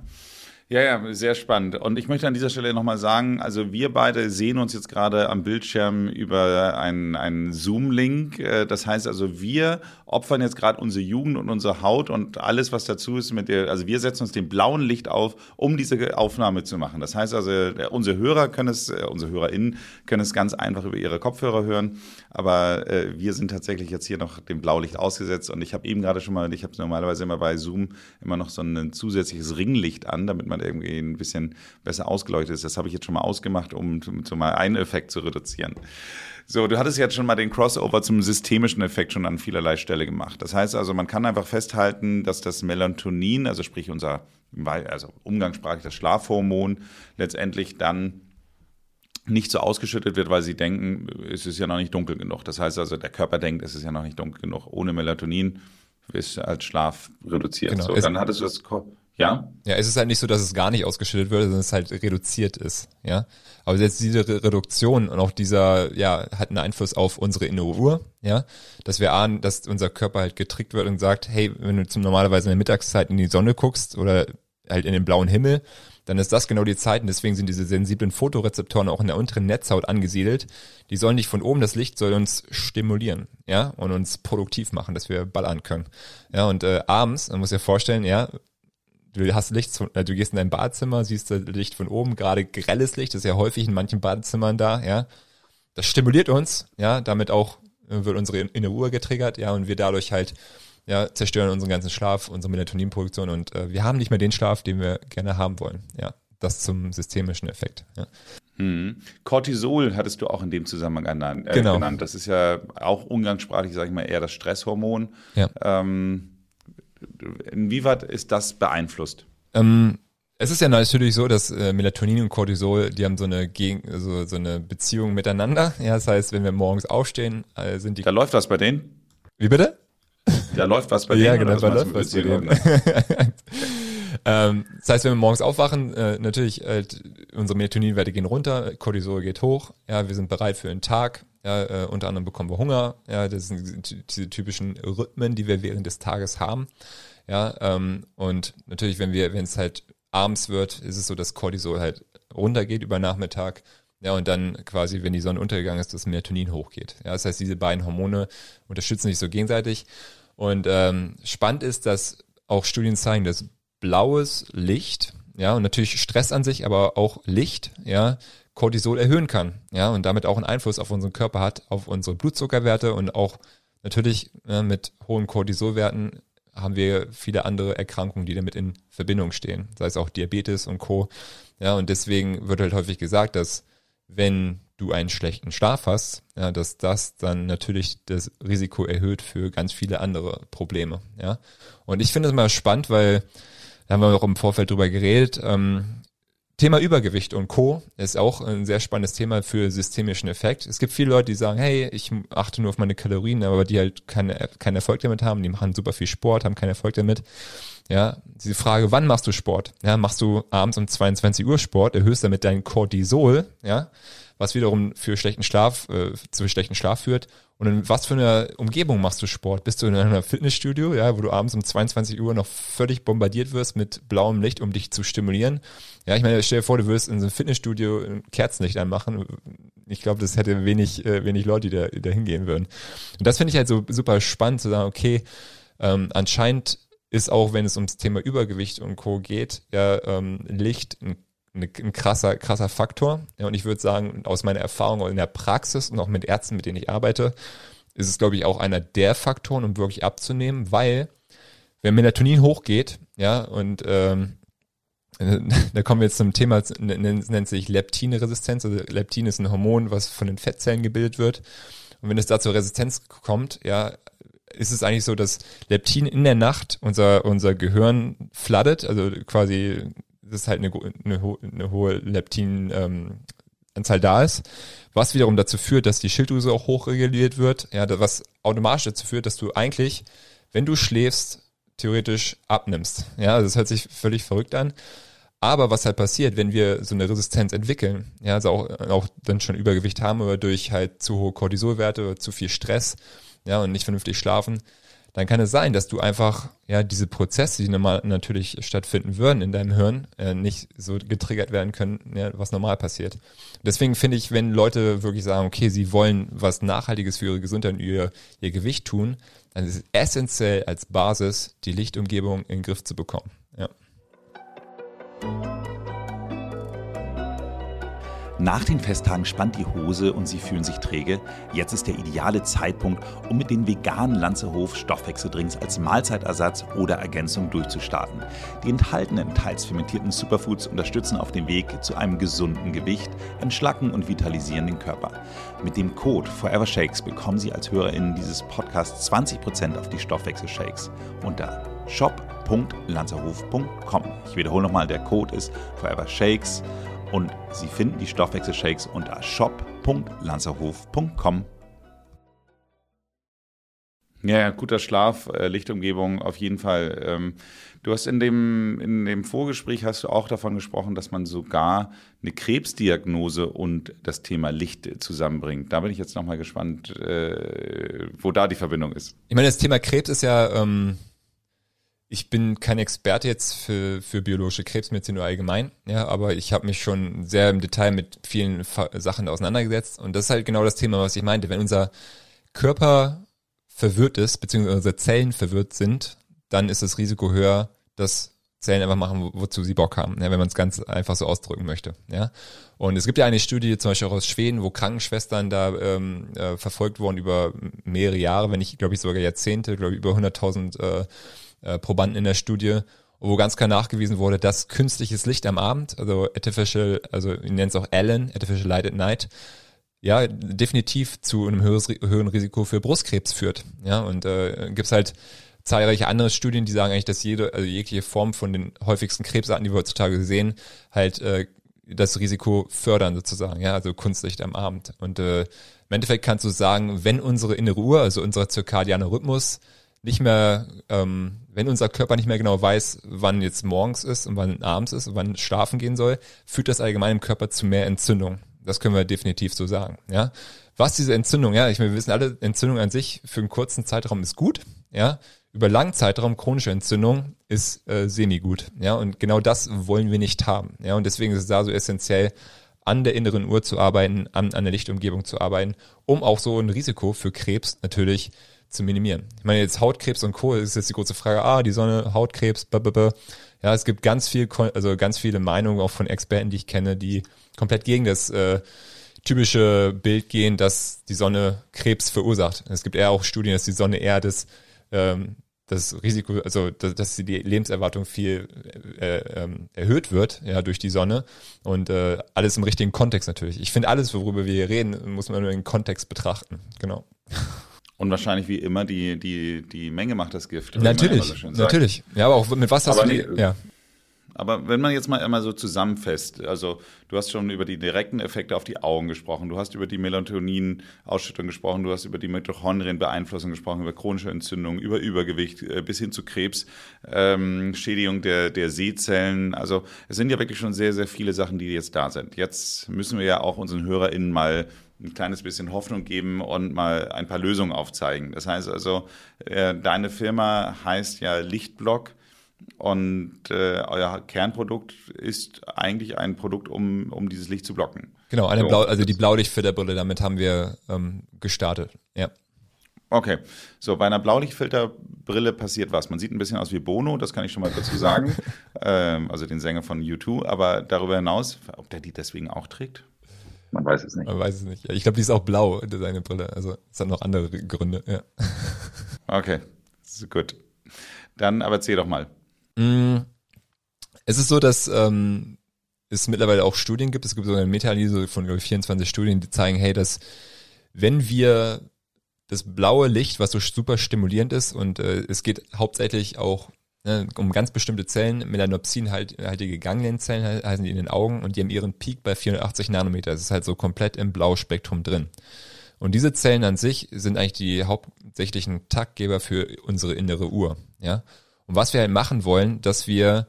Speaker 3: ja, ja, sehr spannend. Und ich möchte an dieser Stelle nochmal sagen, also wir beide sehen uns jetzt gerade am Bildschirm über einen, einen Zoom-Link. Äh, das heißt also, wir opfern jetzt gerade unsere Jugend und unsere Haut und alles, was dazu ist mit der, also wir setzen uns dem blauen Licht auf, um diese Aufnahme zu machen. Das heißt also, unsere Hörer können es, äh, unsere HörerInnen können es ganz einfach über ihre Kopfhörer hören. Aber äh, wir sind tatsächlich jetzt hier noch dem Blaulicht ausgesetzt und ich habe eben gerade schon mal, ich habe normalerweise immer bei Zoom immer noch so ein zusätzliches Ringlicht an, damit man irgendwie ein bisschen besser ausgeleuchtet ist. Das habe ich jetzt schon mal ausgemacht, um, um mal einen Effekt zu reduzieren. So, du hattest jetzt schon mal den Crossover zum systemischen Effekt schon an vielerlei Stelle gemacht. Das heißt also, man kann einfach festhalten, dass das Melatonin, also sprich unser, also umgangssprachlich das Schlafhormon, letztendlich dann nicht so ausgeschüttet wird, weil sie denken, es ist ja noch nicht dunkel genug. Das heißt also, der Körper denkt, es ist ja noch nicht dunkel genug. Ohne Melatonin ist als Schlaf reduziert. Genau. So, dann hattest du das ja?
Speaker 1: Ja, es ist halt nicht so, dass es gar nicht ausgeschüttet wird, sondern es halt reduziert ist, ja. Aber jetzt diese Reduktion und auch dieser, ja, hat einen Einfluss auf unsere innere Uhr, ja. Dass wir ahnen, dass unser Körper halt getrickt wird und sagt, hey, wenn du zum normalerweise in der Mittagszeit in die Sonne guckst oder halt in den blauen Himmel, dann ist das genau die Zeit und deswegen sind diese sensiblen Fotorezeptoren auch in der unteren Netzhaut angesiedelt. Die sollen nicht von oben, das Licht soll uns stimulieren, ja, und uns produktiv machen, dass wir ballern können. Ja, und äh, abends, man muss ja vorstellen, ja, du hast Licht, von, äh, du gehst in dein Badezimmer, siehst das Licht von oben, gerade grelles Licht, das ist ja häufig in manchen Badezimmern da, ja. Das stimuliert uns, ja, damit auch äh, wird unsere innere Uhr getriggert, ja, und wir dadurch halt ja, zerstören unseren ganzen Schlaf, unsere Melatoninproduktion und äh, wir haben nicht mehr den Schlaf, den wir gerne haben wollen. Ja, das zum systemischen Effekt. Ja.
Speaker 3: Hm. Cortisol hattest du auch in dem Zusammenhang genannt. Äh, genau. genannt. Das ist ja auch umgangssprachlich, sage ich mal, eher das Stresshormon. Ja. Ähm, Inwieweit ist das beeinflusst?
Speaker 1: Ähm, es ist ja natürlich so, dass äh, Melatonin und Cortisol, die haben so eine Gegen so, so eine Beziehung miteinander. Ja, das heißt, wenn wir morgens aufstehen, äh, sind die.
Speaker 3: Da läuft was bei denen.
Speaker 1: Wie bitte?
Speaker 3: Da läuft was bei denen. Ja,
Speaker 1: genau, da läuft was bei denen. ähm, das heißt, wenn wir morgens aufwachen, äh, natürlich halt, unsere Melatoninwerte gehen runter, Cortisol geht hoch. Ja, wir sind bereit für den Tag. Ja, äh, unter anderem bekommen wir Hunger. Ja, das sind diese typischen Rhythmen, die wir während des Tages haben. Ja, ähm, und natürlich, wenn wir, wenn es halt abends wird, ist es so, dass Cortisol halt runtergeht über Nachmittag. Ja, und dann quasi, wenn die Sonne untergegangen ist, das Melatonin hochgeht. Ja, das heißt, diese beiden Hormone unterstützen sich so gegenseitig. Und ähm, spannend ist, dass auch Studien zeigen, dass blaues Licht, ja, und natürlich Stress an sich, aber auch Licht, ja, Cortisol erhöhen kann, ja, und damit auch einen Einfluss auf unseren Körper hat, auf unsere Blutzuckerwerte und auch natürlich ja, mit hohen Cortisolwerten haben wir viele andere Erkrankungen, die damit in Verbindung stehen, sei es auch Diabetes und Co. Ja, und deswegen wird halt häufig gesagt, dass wenn du einen schlechten Schlaf hast, ja, dass das dann natürlich das Risiko erhöht für ganz viele andere Probleme, ja. Und ich finde es mal spannend, weil da haben wir auch im Vorfeld drüber geredet, ähm, Thema Übergewicht und Co. ist auch ein sehr spannendes Thema für systemischen Effekt. Es gibt viele Leute, die sagen, hey, ich achte nur auf meine Kalorien, aber die halt keine, keinen Erfolg damit haben, die machen super viel Sport, haben keinen Erfolg damit. Ja, die Frage, wann machst du Sport? Ja, machst du abends um 22 Uhr Sport, erhöhst damit dein Cortisol, ja, was wiederum für schlechten Schlaf, äh, zu schlechten Schlaf führt. Und in was für einer Umgebung machst du Sport? Bist du in einem Fitnessstudio, ja, wo du abends um 22 Uhr noch völlig bombardiert wirst mit blauem Licht, um dich zu stimulieren? Ja, ich meine, stell dir vor, du wirst in so einem Fitnessstudio ein Kerzenlicht anmachen. Ich glaube, das hätte wenig, äh, wenig Leute, die da, die da hingehen würden. Und das finde ich halt so super spannend zu sagen, okay, ähm, anscheinend ist auch, wenn es ums Thema Übergewicht und Co. geht, ja, ähm, Licht ein ein krasser, krasser Faktor. Ja, und ich würde sagen, aus meiner Erfahrung in der Praxis und auch mit Ärzten, mit denen ich arbeite, ist es, glaube ich, auch einer der Faktoren, um wirklich abzunehmen, weil wenn Melatonin hochgeht, ja, und ähm, da kommen wir jetzt zum Thema, nennt, nennt sich Leptinresistenz. Also Leptin ist ein Hormon, was von den Fettzellen gebildet wird. Und wenn es da zur Resistenz kommt, ja, ist es eigentlich so, dass Leptin in der Nacht unser, unser Gehirn fladdet, also quasi, das ist halt eine, eine, eine hohe Leptin, ähm, Anzahl da ist, was wiederum dazu führt, dass die Schilddrüse auch hochreguliert wird, ja, was automatisch dazu führt, dass du eigentlich, wenn du schläfst, theoretisch abnimmst. Ja, also das hört sich völlig verrückt an. Aber was halt passiert, wenn wir so eine Resistenz entwickeln, ja, also auch, auch dann schon Übergewicht haben oder durch halt zu hohe Cortisolwerte oder zu viel Stress, ja, und nicht vernünftig schlafen, dann kann es sein, dass du einfach ja diese Prozesse, die normal natürlich stattfinden würden in deinem Hirn, äh, nicht so getriggert werden können, ja, was normal passiert. Deswegen finde ich, wenn Leute wirklich sagen, okay, sie wollen was Nachhaltiges für ihre Gesundheit und ihr, ihr Gewicht tun, dann ist es essentiell als Basis, die Lichtumgebung in den Griff zu bekommen. Ja.
Speaker 3: Nach den Festtagen spannt die Hose und Sie fühlen sich träge. Jetzt ist der ideale Zeitpunkt, um mit den veganen Lanzerhof Stoffwechseldrinks als Mahlzeitersatz oder Ergänzung durchzustarten. Die enthaltenen, teils fermentierten Superfoods unterstützen auf dem Weg zu einem gesunden Gewicht, entschlacken und vitalisieren den Körper. Mit dem Code Forever Shakes bekommen Sie als HörerInnen dieses Podcasts 20% auf die Stoffwechselshakes unter shop.lanzerhof.com. Ich wiederhole nochmal, der Code ist Forever Shakes und Sie finden die Stoffwechselshakes unter shop.lanzerhof.com. Ja, guter Schlaf, äh, Lichtumgebung auf jeden Fall. Ähm, du hast in dem, in dem Vorgespräch hast du auch davon gesprochen, dass man sogar eine Krebsdiagnose und das Thema Licht zusammenbringt. Da bin ich jetzt nochmal gespannt, äh, wo da die Verbindung ist.
Speaker 1: Ich meine, das Thema Krebs ist ja ähm, ich bin kein Experte jetzt für, für biologische Krebsmedizin nur allgemein, ja, aber ich habe mich schon sehr im Detail mit vielen Sachen auseinandergesetzt und das ist halt genau das Thema, was ich meinte. Wenn unser Körper verwirrt ist, beziehungsweise unsere Zellen verwirrt sind, dann ist das Risiko höher, dass Zellen einfach machen, wo, wozu sie Bock haben, ja, wenn man es ganz einfach so ausdrücken möchte. Ja. Und es gibt ja eine Studie, zum Beispiel auch aus Schweden, wo Krankenschwestern da ähm, äh, verfolgt wurden über mehrere Jahre, wenn nicht, glaube ich, sogar Jahrzehnte, glaube ich, über 100.000 äh, äh, Probanden in der Studie, wo ganz klar nachgewiesen wurde, dass künstliches Licht am Abend, also artificial, also ich nenne es auch Allen, artificial light at night, ja, definitiv zu einem höheren Risiko für Brustkrebs führt. Ja, und äh, gibt's halt zahlreiche andere Studien, die sagen eigentlich, dass jede, also jegliche Form von den häufigsten Krebsarten, die wir heutzutage sehen, halt äh, das Risiko fördern sozusagen, ja, also Kunstlicht am Abend. Und äh, im Endeffekt kannst du sagen, wenn unsere innere Uhr, also unser zirkadianer Rhythmus, nicht mehr, ähm, wenn unser Körper nicht mehr genau weiß, wann jetzt morgens ist und wann abends ist und wann schlafen gehen soll, führt das allgemein im Körper zu mehr Entzündung. Das können wir definitiv so sagen, ja. Was diese Entzündung, ja, ich meine, wir wissen alle, Entzündung an sich für einen kurzen Zeitraum ist gut, ja. Über langen Zeitraum chronische Entzündung ist äh, semi-gut, ja. Und genau das wollen wir nicht haben, ja. Und deswegen ist es da so essentiell, an der inneren Uhr zu arbeiten, an, an der Lichtumgebung zu arbeiten, um auch so ein Risiko für Krebs natürlich zu minimieren. Ich meine, jetzt Hautkrebs und Co. ist jetzt die große Frage, ah, die Sonne, Hautkrebs, blablabla. Ja, es gibt ganz viel, also ganz viele Meinungen auch von Experten, die ich kenne, die komplett gegen das äh, typische Bild gehen, dass die Sonne Krebs verursacht. Es gibt eher auch Studien, dass die Sonne eher das, ähm, das Risiko, also dass, dass die Lebenserwartung viel äh, ähm, erhöht wird, ja, durch die Sonne und äh, alles im richtigen Kontext natürlich. Ich finde alles, worüber wir hier reden, muss man nur in Kontext betrachten. Genau.
Speaker 3: Und wahrscheinlich wie immer die, die, die Menge macht das Gift.
Speaker 1: Natürlich, so natürlich. Ja, aber auch mit was du die, ja.
Speaker 3: Aber wenn man jetzt mal einmal so zusammenfasst, also du hast schon über die direkten Effekte auf die Augen gesprochen, du hast über die Melatonin-Ausschüttung gesprochen, du hast über die Mitochondrien-Beeinflussung gesprochen, über chronische Entzündung, über Übergewicht äh, bis hin zu Krebs, ähm, Schädigung der, der Sehzellen. Also es sind ja wirklich schon sehr, sehr viele Sachen, die jetzt da sind. Jetzt müssen wir ja auch unseren HörerInnen mal ein kleines bisschen Hoffnung geben und mal ein paar Lösungen aufzeigen. Das heißt also, äh, deine Firma heißt ja Lichtblock und äh, euer Kernprodukt ist eigentlich ein Produkt, um, um dieses Licht zu blocken.
Speaker 1: Genau, eine so, Blau, also die Blaulichtfilterbrille, damit haben wir ähm, gestartet. Ja.
Speaker 3: Okay, so bei einer Blaulichtfilterbrille passiert was. Man sieht ein bisschen aus wie Bono, das kann ich schon mal dazu sagen. ähm, also den Sänger von U2. Aber darüber hinaus, ob der die deswegen auch trägt?
Speaker 4: Man weiß es nicht.
Speaker 1: Man weiß es nicht. Ich glaube, die ist auch blau, seine Brille. Also es hat noch andere Gründe. Ja.
Speaker 3: Okay, gut. Dann aber erzähl doch mal.
Speaker 1: Mm, es ist so, dass ähm, es mittlerweile auch Studien gibt. Es gibt so eine Meta-Analyse von glaube ich, 24 Studien, die zeigen, hey, dass wenn wir das blaue Licht, was so super stimulierend ist und äh, es geht hauptsächlich auch um ganz bestimmte Zellen, melanopsin-haltige Ganglienzellen heißen die in den Augen und die haben ihren Peak bei 480 Nanometer. Das ist halt so komplett im Blauspektrum drin. Und diese Zellen an sich sind eigentlich die hauptsächlichen Taktgeber für unsere innere Uhr. Ja? Und was wir halt machen wollen, dass wir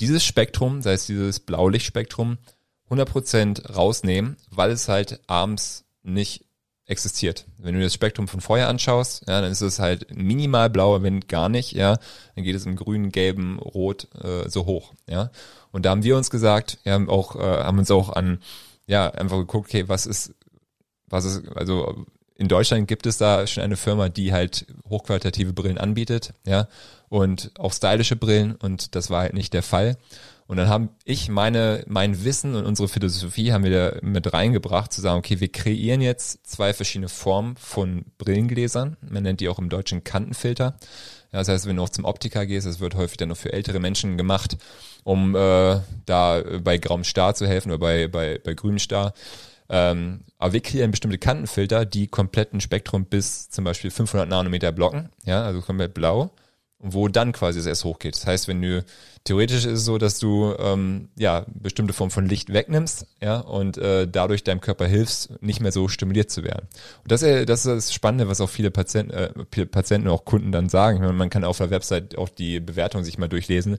Speaker 1: dieses Spektrum, sei es dieses Blaulichtspektrum, 100% rausnehmen, weil es halt abends nicht existiert. Wenn du das Spektrum von vorher anschaust, ja, dann ist es halt minimal blau, wenn gar nicht, ja, dann geht es im grün, gelben, rot äh, so hoch, ja. Und da haben wir uns gesagt, wir haben auch, äh, haben uns auch an, ja, einfach geguckt, okay, was ist, was ist, also in Deutschland gibt es da schon eine Firma, die halt hochqualitative Brillen anbietet, ja, und auch stylische Brillen und das war halt nicht der Fall. Und dann haben ich meine, mein Wissen und unsere Philosophie haben wir mit reingebracht, zu sagen, okay, wir kreieren jetzt zwei verschiedene Formen von Brillengläsern. Man nennt die auch im Deutschen Kantenfilter. Ja, das heißt, wenn du auch zum Optiker gehst, das wird häufig dann noch für ältere Menschen gemacht, um äh, da bei grauem Star zu helfen oder bei, bei, bei grünem Star. Ähm, aber wir kreieren bestimmte Kantenfilter, die kompletten Spektrum bis zum Beispiel 500 Nanometer blocken, ja, also komplett blau wo dann quasi das S hochgeht. Das heißt, wenn du theoretisch ist es so, dass du ähm, ja bestimmte Form von Licht wegnimmst, ja, und äh, dadurch deinem Körper hilfst, nicht mehr so stimuliert zu werden. Und das, äh, das ist das Spannende, was auch viele Patienten, äh, Patienten und auch Kunden dann sagen. Meine, man kann auf der Website auch die Bewertung sich mal durchlesen,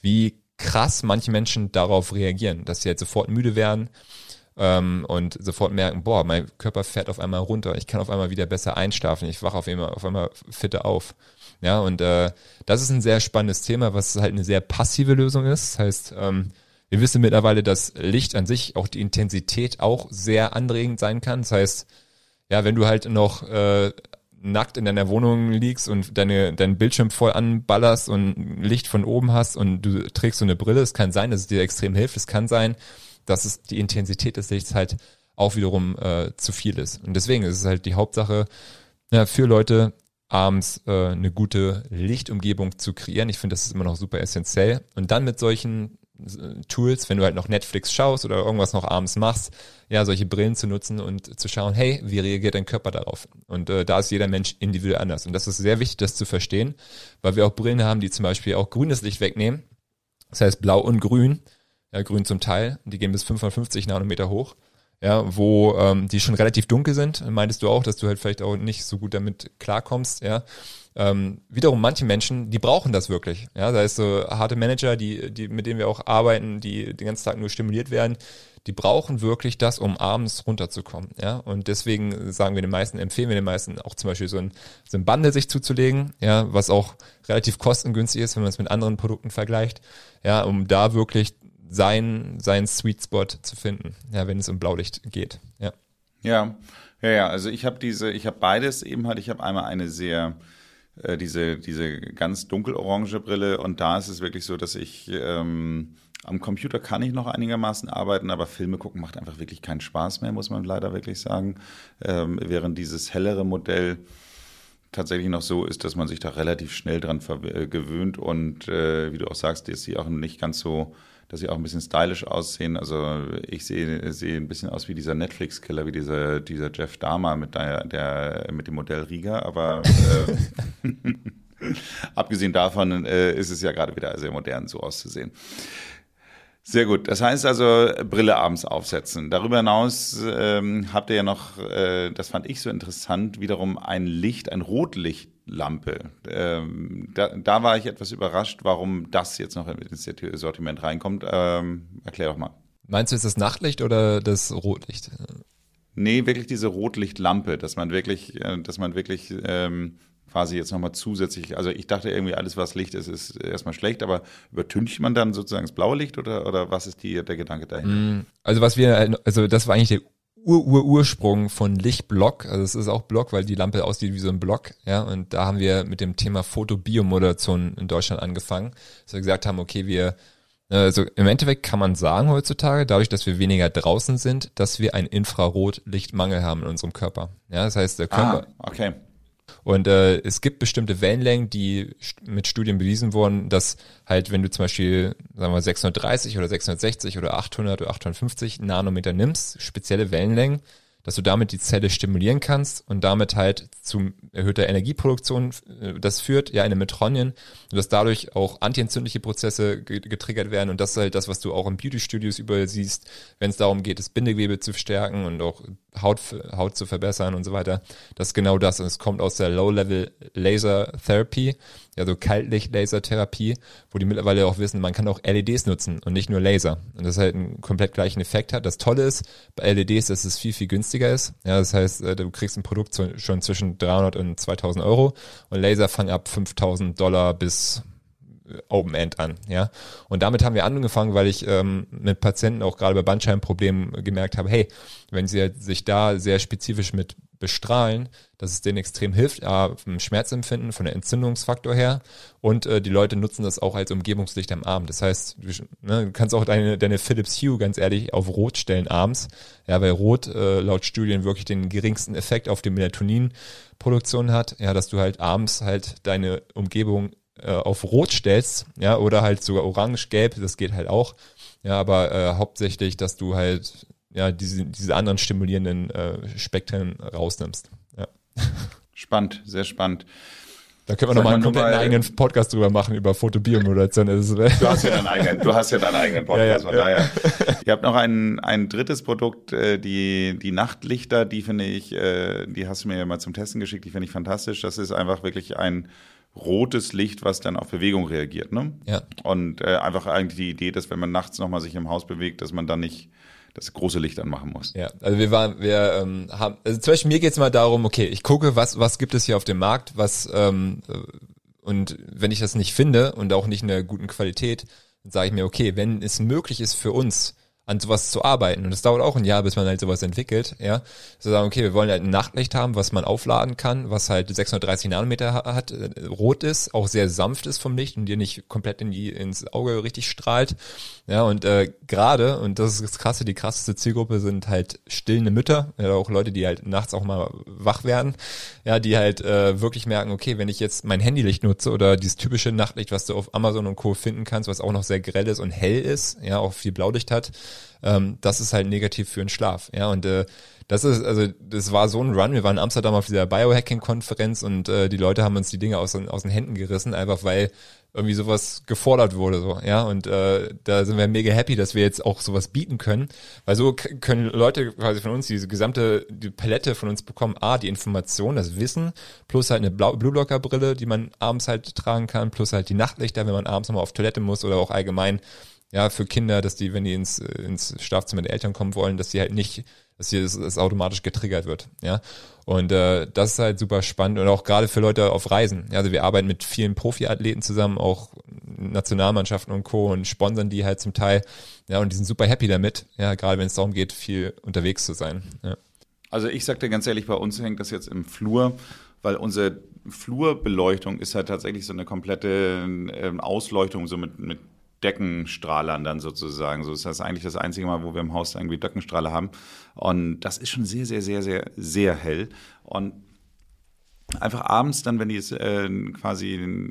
Speaker 1: wie krass manche Menschen darauf reagieren, dass sie halt sofort müde werden, ähm, und sofort merken, boah, mein Körper fährt auf einmal runter, ich kann auf einmal wieder besser einschlafen, ich wache auf einmal, auf einmal fitter auf. Ja, und äh, das ist ein sehr spannendes Thema, was halt eine sehr passive Lösung ist. Das heißt, ähm, wir wissen mittlerweile, dass Licht an sich, auch die Intensität auch sehr anregend sein kann. Das heißt, ja, wenn du halt noch äh, nackt in deiner Wohnung liegst und deine, deinen Bildschirm voll anballerst und Licht von oben hast und du trägst so eine Brille, es kann sein, dass es dir extrem hilft. Es kann sein, dass es die Intensität des Lichts halt auch wiederum äh, zu viel ist. Und deswegen ist es halt die Hauptsache ja, für Leute, abends äh, eine gute Lichtumgebung zu kreieren. Ich finde, das ist immer noch super essentiell. Und dann mit solchen äh, Tools, wenn du halt noch Netflix schaust oder irgendwas noch abends machst, ja, solche Brillen zu nutzen und zu schauen, hey, wie reagiert dein Körper darauf? Und äh, da ist jeder Mensch individuell anders. Und das ist sehr wichtig, das zu verstehen, weil wir auch Brillen haben, die zum Beispiel auch grünes Licht wegnehmen. Das heißt blau und grün, ja, grün zum Teil, die gehen bis 550 Nanometer hoch ja, wo ähm, die schon relativ dunkel sind, meintest du auch, dass du halt vielleicht auch nicht so gut damit klarkommst, ja. Ähm, wiederum manche Menschen, die brauchen das wirklich. Ja, da ist so harte Manager, die, die, mit denen wir auch arbeiten, die den ganzen Tag nur stimuliert werden, die brauchen wirklich das, um abends runterzukommen. Ja, und deswegen sagen wir den meisten, empfehlen wir den meisten auch zum Beispiel so ein, so ein Bundle sich zuzulegen, ja, was auch relativ kostengünstig ist, wenn man es mit anderen Produkten vergleicht, ja, um da wirklich sein, Sweet Spot zu finden, ja, wenn es um Blaulicht geht. Ja.
Speaker 3: Ja, ja, ja. Also ich habe diese, ich habe beides eben halt. Ich habe einmal eine sehr äh, diese diese ganz dunkelorange Brille und da ist es wirklich so, dass ich ähm, am Computer kann ich noch einigermaßen arbeiten, aber Filme gucken macht einfach wirklich keinen Spaß mehr, muss man leider wirklich sagen. Ähm, während dieses hellere Modell tatsächlich noch so ist, dass man sich da relativ schnell dran äh, gewöhnt und äh, wie du auch sagst, ist sie auch nicht ganz so dass sie auch ein bisschen stylisch aussehen. Also ich sehe, sehe ein bisschen aus wie dieser Netflix-Killer, wie dieser, dieser Jeff Dahmer mit, der, der, mit dem Modell Riga, aber äh, abgesehen davon äh, ist es ja gerade wieder sehr modern, so auszusehen. Sehr gut. Das heißt also Brille abends aufsetzen. Darüber hinaus ähm, habt ihr ja noch, äh, das fand ich so interessant, wiederum ein Licht, ein Rotlichtlampe. Ähm, da, da war ich etwas überrascht, warum das jetzt noch ins Sortiment reinkommt. Ähm, erklär doch mal.
Speaker 1: Meinst du jetzt das Nachtlicht oder das Rotlicht?
Speaker 3: Nee, wirklich diese Rotlichtlampe, dass man wirklich, äh, dass man wirklich ähm, quasi jetzt nochmal zusätzlich, also ich dachte irgendwie, alles was Licht ist, ist erstmal schlecht, aber übertüncht man dann sozusagen das blaue Licht oder, oder was ist die, der Gedanke dahinter? Mm,
Speaker 1: also was wir, also das war eigentlich der Ur-Ur-Ursprung von Lichtblock, also es ist auch Block, weil die Lampe aussieht wie so ein Block, ja, und da haben wir mit dem Thema Fotobiomodulation in Deutschland angefangen, dass wir gesagt haben, okay, wir also im Endeffekt kann man sagen heutzutage, dadurch, dass wir weniger draußen sind, dass wir einen Infrarotlichtmangel haben in unserem Körper. Ja, das heißt, der Körper,
Speaker 3: ah, okay.
Speaker 1: Und äh, es gibt bestimmte Wellenlängen, die mit Studien bewiesen wurden, dass halt, wenn du zum Beispiel, sagen wir 630 oder 660 oder 800 oder 850 Nanometer nimmst, spezielle Wellenlängen, dass du damit die Zelle stimulieren kannst und damit halt zu erhöhter Energieproduktion äh, das führt, ja, in den Metronien und dass dadurch auch antientzündliche Prozesse getriggert werden und das ist halt das, was du auch in Beauty-Studios überall siehst, wenn es darum geht, das Bindegewebe zu stärken und auch Haut, Haut zu verbessern und so weiter. Das ist genau das und es kommt aus der Low-Level Laser Therapy, ja, so Kaltlicht-Lasertherapie, wo die mittlerweile auch wissen, man kann auch LEDs nutzen und nicht nur Laser und das halt einen komplett gleichen Effekt hat. Das Tolle ist bei LEDs, dass es viel, viel günstiger ist. Ja, das heißt, äh, du kriegst ein Produkt schon zwischen 300 und 2000 Euro und Laser fangen ab 5000 Dollar bis äh, Open End an, ja. Und damit haben wir angefangen, weil ich ähm, mit Patienten auch gerade bei Bandscheibenproblemen gemerkt habe, hey, wenn sie sich da sehr spezifisch mit bestrahlen, dass es denen extrem hilft, ja, vom Schmerzempfinden, von der Entzündungsfaktor her und äh, die Leute nutzen das auch als Umgebungslicht am Abend. Das heißt, du, ne, du kannst auch deine, deine Philips Hue ganz ehrlich auf Rot stellen abends, ja, weil Rot äh, laut Studien wirklich den geringsten Effekt auf die Melatoninproduktion hat, ja, dass du halt abends halt deine Umgebung äh, auf Rot stellst, ja, oder halt sogar orange, gelb, das geht halt auch. Ja, aber äh, hauptsächlich, dass du halt ja diese, diese anderen stimulierenden äh, Spektren rausnimmst. Ja.
Speaker 3: Spannend, sehr spannend.
Speaker 1: Da können wir nochmal einen kompletten mal, eigenen Podcast drüber machen, über Fotobiomodulation.
Speaker 3: Du hast ja deinen eigenen, du hast ja deinen eigenen Podcast, ja, ja, von daher. Ihr habt noch ein, ein drittes Produkt, äh, die, die Nachtlichter, die finde ich, äh, die hast du mir ja mal zum Testen geschickt, die finde ich fantastisch. Das ist einfach wirklich ein rotes Licht, was dann auf Bewegung reagiert. Ne?
Speaker 1: Ja.
Speaker 3: Und äh, einfach eigentlich die Idee, dass wenn man nachts nochmal sich im Haus bewegt, dass man dann nicht das große Licht anmachen muss.
Speaker 1: Ja, also wir waren, wir ähm, haben, also zum Beispiel mir geht's mal darum, okay, ich gucke, was, was gibt es hier auf dem Markt, was ähm, äh, und wenn ich das nicht finde und auch nicht in der guten Qualität, dann sage ich mir, okay, wenn es möglich ist für uns, an sowas zu arbeiten. Und es dauert auch ein Jahr, bis man halt sowas entwickelt, ja. So sagen, okay, wir wollen halt ein Nachtlicht haben, was man aufladen kann, was halt 630 Nanometer hat, äh, rot ist, auch sehr sanft ist vom Licht und dir nicht komplett in die, ins Auge richtig strahlt. Ja, und äh, gerade, und das ist das Krasse, die krasseste Zielgruppe sind halt stillende Mütter, ja, auch Leute, die halt nachts auch mal wach werden, ja, die halt äh, wirklich merken, okay, wenn ich jetzt mein Handylicht nutze oder dieses typische Nachtlicht, was du auf Amazon und Co. finden kannst, was auch noch sehr grell ist und hell ist, ja, auch viel Blaulicht hat, ähm, das ist halt negativ für den Schlaf. Ja, und äh, das ist, also das war so ein Run. Wir waren in Amsterdam auf dieser Biohacking-Konferenz und äh, die Leute haben uns die Dinge aus, aus den Händen gerissen, einfach weil irgendwie sowas gefordert wurde so ja und äh, da sind wir mega happy dass wir jetzt auch sowas bieten können weil so können Leute quasi von uns diese gesamte die Palette von uns bekommen a die Information das Wissen plus halt eine Blau Blue Locker Brille die man abends halt tragen kann plus halt die Nachtlichter wenn man abends nochmal auf Toilette muss oder auch allgemein ja, für Kinder, dass die, wenn die ins, ins Schlafzimmer der Eltern kommen wollen, dass sie halt nicht, dass hier das, das automatisch getriggert wird, ja. Und äh, das ist halt super spannend und auch gerade für Leute auf Reisen. Ja, also wir arbeiten mit vielen Profiathleten zusammen, auch Nationalmannschaften und Co. und sponsern die halt zum Teil, ja, und die sind super happy damit, ja, gerade wenn es darum geht, viel unterwegs zu sein. Ja.
Speaker 3: Also ich sag dir ganz ehrlich, bei uns hängt das jetzt im Flur, weil unsere Flurbeleuchtung ist halt tatsächlich so eine komplette äh, Ausleuchtung, so mit, mit Deckenstrahlern dann sozusagen. So ist das eigentlich das einzige Mal, wo wir im Haus irgendwie Deckenstrahler haben. Und das ist schon sehr, sehr, sehr, sehr, sehr hell. Und einfach abends dann, wenn die es äh, quasi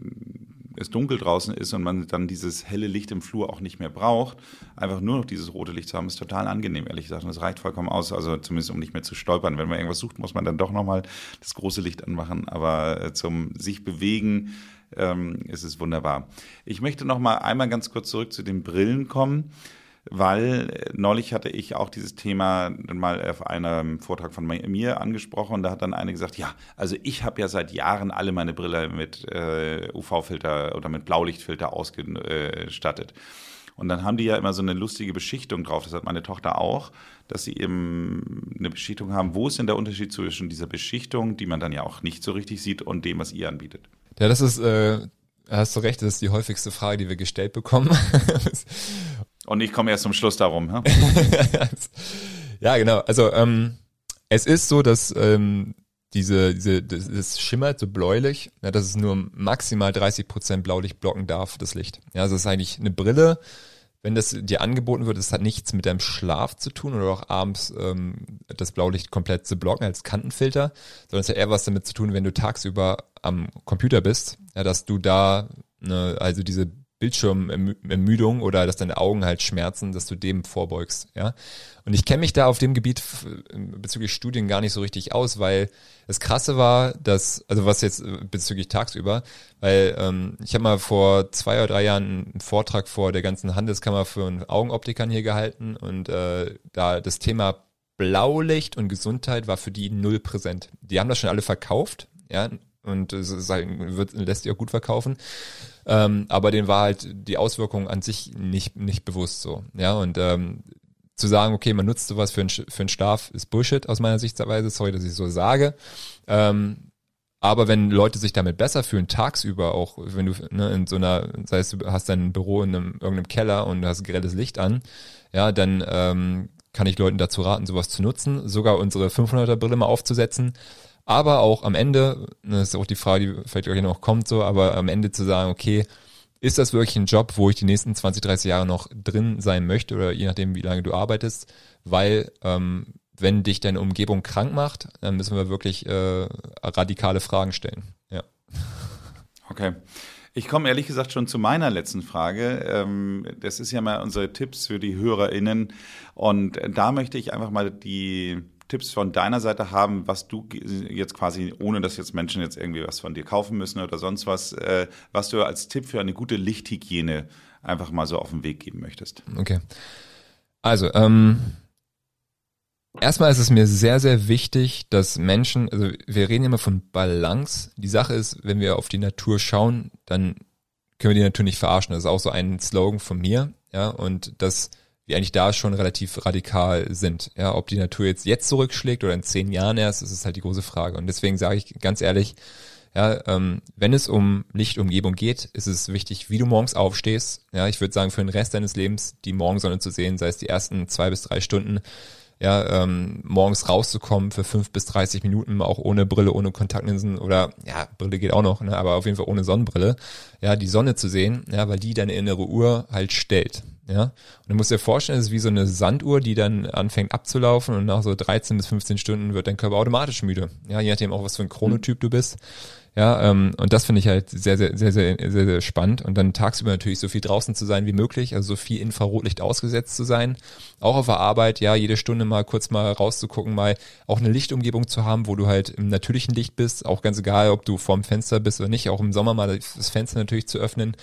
Speaker 3: es dunkel draußen ist und man dann dieses helle Licht im Flur auch nicht mehr braucht, einfach nur noch dieses rote Licht zu haben, ist total angenehm, ehrlich gesagt. Und das reicht vollkommen aus, also zumindest um nicht mehr zu stolpern. Wenn man irgendwas sucht, muss man dann doch nochmal das große Licht anmachen. Aber äh, zum sich bewegen, ähm, ist es wunderbar. Ich möchte noch mal einmal ganz kurz zurück zu den Brillen kommen, weil äh, neulich hatte ich auch dieses Thema mal auf einem Vortrag von mir angesprochen und da hat dann eine gesagt, ja, also ich habe ja seit Jahren alle meine Brille mit äh, UV-Filter oder mit Blaulichtfilter ausgestattet. Und dann haben die ja immer so eine lustige Beschichtung drauf. Das hat meine Tochter auch, dass sie eben eine Beschichtung haben. Wo ist denn der Unterschied zwischen dieser Beschichtung, die man dann ja auch nicht so richtig sieht, und dem, was ihr anbietet?
Speaker 1: Ja, das ist, äh, hast du recht, das ist die häufigste Frage, die wir gestellt bekommen.
Speaker 3: Und ich komme erst zum Schluss darum. Ja,
Speaker 1: ja genau. Also ähm, es ist so, dass ähm, diese, diese, das, das schimmert so bläulich, ja, dass es nur maximal 30 Prozent Blaulicht blocken darf, das Licht. Ja, also es ist eigentlich eine Brille, wenn das dir angeboten wird, das hat nichts mit deinem Schlaf zu tun oder auch abends ähm, das Blaulicht komplett zu blocken als Kantenfilter, sondern es hat eher was damit zu tun, wenn du tagsüber am Computer bist, ja, dass du da ne, also diese Bildschirmermüdung oder dass deine Augen halt schmerzen, dass du dem vorbeugst, ja. Und ich kenne mich da auf dem Gebiet bezüglich Studien gar nicht so richtig aus, weil das Krasse war, dass, also was jetzt bezüglich tagsüber, weil ähm, ich habe mal vor zwei oder drei Jahren einen Vortrag vor der ganzen Handelskammer für einen Augenoptikern hier gehalten und äh, da das Thema Blaulicht und Gesundheit war für die null präsent. Die haben das schon alle verkauft, ja, und es halt, wird, lässt sich auch gut verkaufen. Ähm, aber denen war halt die Auswirkung an sich nicht, nicht bewusst so. Ja, und ähm, zu sagen, okay, man nutzt sowas für einen, für einen Schlaf, ist Bullshit aus meiner Sichtweise. Sorry, dass ich so sage. Ähm, aber wenn Leute sich damit besser fühlen, tagsüber auch, wenn du ne, in so einer, sei es du hast dein Büro in einem, irgendeinem Keller und du hast grelles Licht an, ja, dann ähm, kann ich Leuten dazu raten, sowas zu nutzen, sogar unsere 500er Brille mal aufzusetzen, aber auch am Ende, das ist auch die Frage, die vielleicht gleich noch kommt so, aber am Ende zu sagen, okay, ist das wirklich ein Job, wo ich die nächsten 20, 30 Jahre noch drin sein möchte oder je nachdem, wie lange du arbeitest, weil ähm, wenn dich deine Umgebung krank macht, dann müssen wir wirklich äh, radikale Fragen stellen. Ja.
Speaker 3: Okay. Ich komme ehrlich gesagt schon zu meiner letzten Frage. Ähm, das ist ja mal unsere Tipps für die HörerInnen. Und da möchte ich einfach mal die Tipps von deiner Seite haben, was du jetzt quasi, ohne dass jetzt Menschen jetzt irgendwie was von dir kaufen müssen oder sonst was, äh, was du als Tipp für eine gute Lichthygiene einfach mal so auf den Weg geben möchtest.
Speaker 1: Okay. Also, ähm, erstmal ist es mir sehr, sehr wichtig, dass Menschen, also wir reden immer von Balance. Die Sache ist, wenn wir auf die Natur schauen, dann können wir die Natur nicht verarschen. Das ist auch so ein Slogan von mir, ja, und das wir eigentlich da schon relativ radikal sind. Ja, ob die Natur jetzt jetzt zurückschlägt oder in zehn Jahren erst, das ist halt die große Frage. Und deswegen sage ich ganz ehrlich, ja, ähm, wenn es um Lichtumgebung geht, ist es wichtig, wie du morgens aufstehst. Ja, ich würde sagen, für den Rest deines Lebens die Morgensonne zu sehen, sei es die ersten zwei bis drei Stunden, ja, ähm, morgens rauszukommen für fünf bis dreißig Minuten, auch ohne Brille, ohne Kontaktlinsen oder ja, Brille geht auch noch, ne, aber auf jeden Fall ohne Sonnenbrille, ja, die Sonne zu sehen, ja, weil die deine innere Uhr halt stellt. Ja, und du musst dir vorstellen, es ist wie so eine Sanduhr, die dann anfängt abzulaufen und nach so 13 bis 15 Stunden wird dein Körper automatisch müde. Ja, je nachdem auch, was für ein Chronotyp du bist. Ja, ähm, und das finde ich halt sehr, sehr, sehr, sehr, sehr, sehr spannend. Und dann tagsüber natürlich so viel draußen zu sein wie möglich, also so viel Infrarotlicht ausgesetzt zu sein. Auch auf der Arbeit, ja, jede Stunde mal kurz mal rauszugucken, mal auch eine Lichtumgebung zu haben, wo du halt im natürlichen Licht bist, auch ganz egal, ob du vorm Fenster bist oder nicht, auch im Sommer mal das Fenster natürlich zu öffnen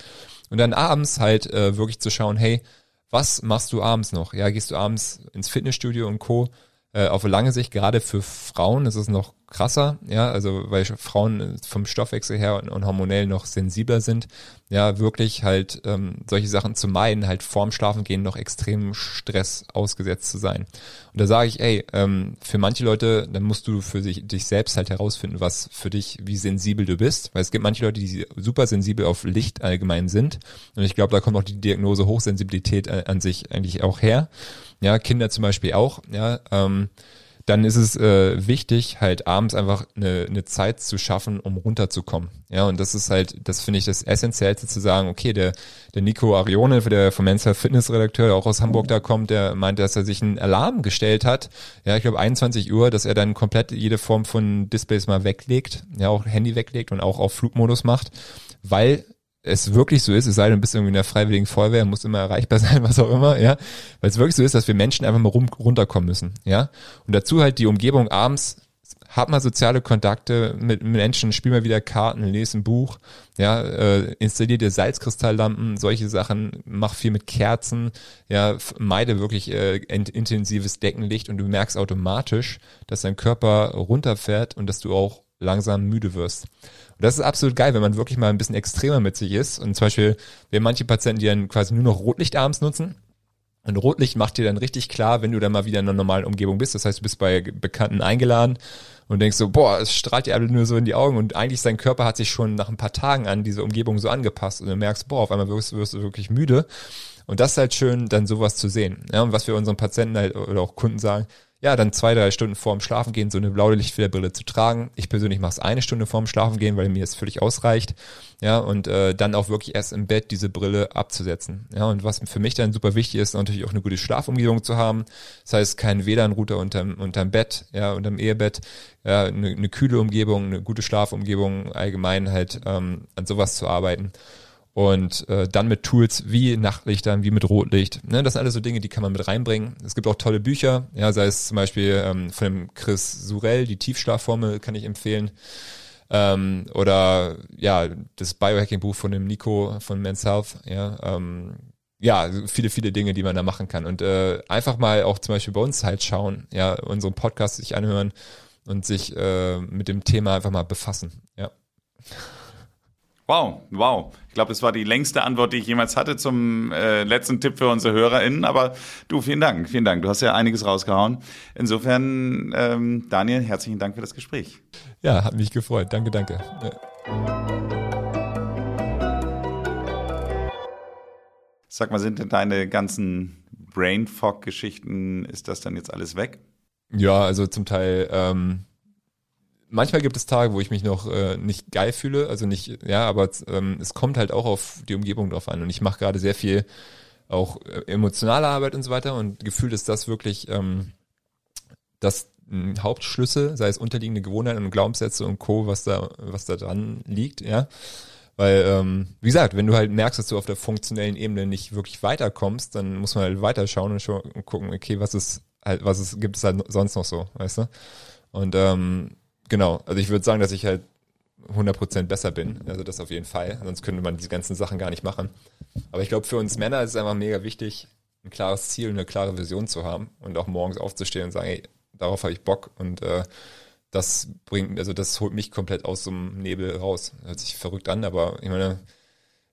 Speaker 1: und dann abends halt äh, wirklich zu schauen, hey, was machst du abends noch? Ja, gehst du abends ins Fitnessstudio und Co. Äh, auf lange Sicht, gerade für Frauen ist es noch krasser, ja, also weil Frauen vom Stoffwechsel her und, und hormonell noch sensibler sind, ja, wirklich halt ähm, solche Sachen zu meiden, halt vorm Schlafengehen noch extrem Stress ausgesetzt zu sein. Und da sage ich, ey, ähm, für manche Leute, dann musst du für sich, dich selbst halt herausfinden, was für dich, wie sensibel du bist, weil es gibt manche Leute, die super sensibel auf Licht allgemein sind und ich glaube, da kommt auch die Diagnose Hochsensibilität an, an sich eigentlich auch her. Ja, Kinder zum Beispiel auch, ja, ähm, dann ist es äh, wichtig, halt abends einfach eine, eine Zeit zu schaffen, um runterzukommen. Ja, und das ist halt, das finde ich das Essentiellste zu sagen, okay, der, der Nico Arione, der vom Mensa Fitness Redakteur, der auch aus Hamburg da kommt, der meint, dass er sich einen Alarm gestellt hat, ja, ich glaube 21 Uhr, dass er dann komplett jede Form von Displays mal weglegt, ja, auch Handy weglegt und auch auf Flugmodus macht, weil es wirklich so ist, es sei denn, du bist irgendwie in der freiwilligen Feuerwehr, muss immer erreichbar sein, was auch immer, ja, weil es wirklich so ist, dass wir Menschen einfach mal rum, runterkommen müssen, ja, und dazu halt die Umgebung abends, hab mal soziale Kontakte mit Menschen, spiel mal wieder Karten, lese ein Buch, ja, äh, installier dir Salzkristalllampen, solche Sachen, mach viel mit Kerzen, ja, meide wirklich äh, intensives Deckenlicht und du merkst automatisch, dass dein Körper runterfährt und dass du auch langsam müde wirst. Und das ist absolut geil, wenn man wirklich mal ein bisschen extremer mit sich ist. Und zum Beispiel, wir haben manche Patienten, die dann quasi nur noch Rotlicht abends nutzen. Und Rotlicht macht dir dann richtig klar, wenn du dann mal wieder in einer normalen Umgebung bist. Das heißt, du bist bei Bekannten eingeladen und denkst so, boah, es strahlt dir nur so in die Augen und eigentlich sein Körper hat sich schon nach ein paar Tagen an diese Umgebung so angepasst und du merkst, boah, auf einmal wirst, wirst du wirklich müde. Und das ist halt schön, dann sowas zu sehen. Ja, und was wir unseren Patienten halt oder auch Kunden sagen, ja, dann zwei, drei Stunden vorm Schlafengehen so eine blaue Lichtfilterbrille zu tragen. Ich persönlich mache es eine Stunde vorm Schlafengehen, weil mir es völlig ausreicht. Ja, und äh, dann auch wirklich erst im Bett diese Brille abzusetzen. Ja, und was für mich dann super wichtig ist, natürlich auch eine gute Schlafumgebung zu haben. Das heißt, kein WLAN-Router unterm, unterm Bett, ja, unterm Ehebett, ja, eine, eine kühle Umgebung, eine gute Schlafumgebung, allgemein halt ähm, an sowas zu arbeiten. Und äh, dann mit Tools wie Nachtlichtern, wie mit Rotlicht. Ne, das sind alles so Dinge, die kann man mit reinbringen. Es gibt auch tolle Bücher, ja, sei es zum Beispiel ähm, von dem Chris Surell, die Tiefschlafformel kann ich empfehlen. Ähm, oder ja, das Biohacking-Buch von dem Nico von Men's Health, ja, ähm, ja, viele, viele Dinge, die man da machen kann. Und äh, einfach mal auch zum Beispiel bei uns halt schauen, ja, unseren Podcast sich anhören und sich äh, mit dem Thema einfach mal befassen. Ja.
Speaker 3: Wow, wow. Ich glaube, das war die längste Antwort, die ich jemals hatte zum äh, letzten Tipp für unsere HörerInnen. Aber du, vielen Dank, vielen Dank. Du hast ja einiges rausgehauen. Insofern, ähm, Daniel, herzlichen Dank für das Gespräch.
Speaker 1: Ja, hat mich gefreut. Danke, danke.
Speaker 3: Sag mal, sind denn deine ganzen Brain Fog-Geschichten, ist das dann jetzt alles weg?
Speaker 1: Ja, also zum Teil ähm, manchmal gibt es Tage, wo ich mich noch äh, nicht geil fühle, also nicht, ja, aber ähm, es kommt halt auch auf die Umgebung drauf an. Und ich mache gerade sehr viel auch äh, emotionale Arbeit und so weiter und gefühlt ist das wirklich ähm, das ein Hauptschlüssel, sei es unterliegende Gewohnheiten und Glaubenssätze und Co., was da, was da dran liegt, ja. Weil, ähm, wie gesagt, wenn du halt merkst, dass du auf der funktionellen Ebene nicht wirklich weiterkommst, dann muss man halt weiterschauen und, schon, und gucken, okay, was ist halt, was ist, gibt es halt sonst noch so, weißt du? Und ähm, Genau, also ich würde sagen, dass ich halt 100% besser bin. Also das auf jeden Fall. Sonst könnte man diese ganzen Sachen gar nicht machen. Aber ich glaube, für uns Männer ist es einfach mega wichtig, ein klares Ziel und eine klare Vision zu haben und auch morgens aufzustehen und sagen, ey, darauf habe ich Bock und äh, das bringt, also das holt mich komplett aus so einem Nebel raus. Hört sich verrückt an, aber ich meine,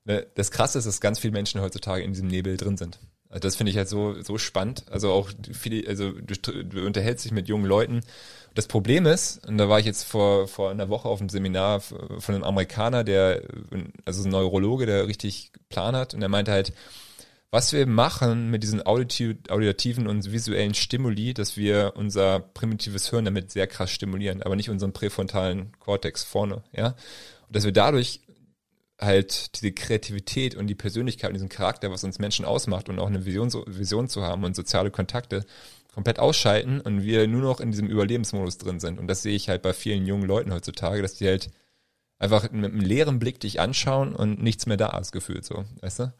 Speaker 1: ne, das Krasse ist, dass ganz viele Menschen heutzutage in diesem Nebel drin sind. Also das finde ich halt so, so spannend. Also auch viele, also du, du unterhältst dich mit jungen Leuten das Problem ist, und da war ich jetzt vor, vor einer Woche auf einem Seminar von einem Amerikaner, der, also ein Neurologe, der richtig Plan hat, und der meinte halt, was wir machen mit diesen auditiven und visuellen Stimuli, dass wir unser primitives Hirn damit sehr krass stimulieren, aber nicht unseren präfrontalen Kortex vorne, ja. Und dass wir dadurch halt diese Kreativität und die Persönlichkeit und diesen Charakter, was uns Menschen ausmacht und auch eine Vision, Vision zu haben und soziale Kontakte, komplett ausschalten und wir nur noch in diesem Überlebensmodus drin sind. Und das sehe ich halt bei vielen jungen Leuten heutzutage, dass die halt einfach mit einem leeren Blick dich anschauen und nichts mehr da ist, gefühlt so, weißt du?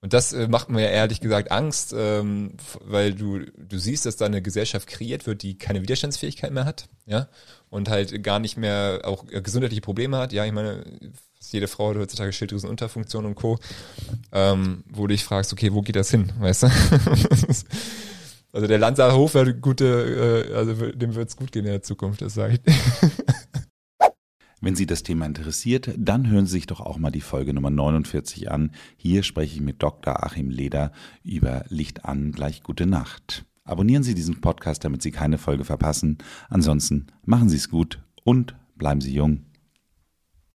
Speaker 1: Und das äh, macht mir ehrlich gesagt Angst, ähm, weil du, du siehst, dass da eine Gesellschaft kreiert wird, die keine Widerstandsfähigkeit mehr hat, ja, und halt gar nicht mehr auch gesundheitliche Probleme hat. Ja, ich meine, jede Frau hat heutzutage Schilddrüsenunterfunktion und Co., ähm, wo du dich fragst, okay, wo geht das hin, weißt du? Also der Lanzer Hof wäre gute, äh, also dem wird es gut gehen in der Zukunft, das sage ich.
Speaker 3: Wenn Sie das Thema interessiert, dann hören Sie sich doch auch mal die Folge Nummer 49 an. Hier spreche ich mit Dr. Achim Leder über Licht an gleich gute Nacht. Abonnieren Sie diesen Podcast, damit Sie keine Folge verpassen. Ansonsten machen Sie es gut und bleiben Sie jung.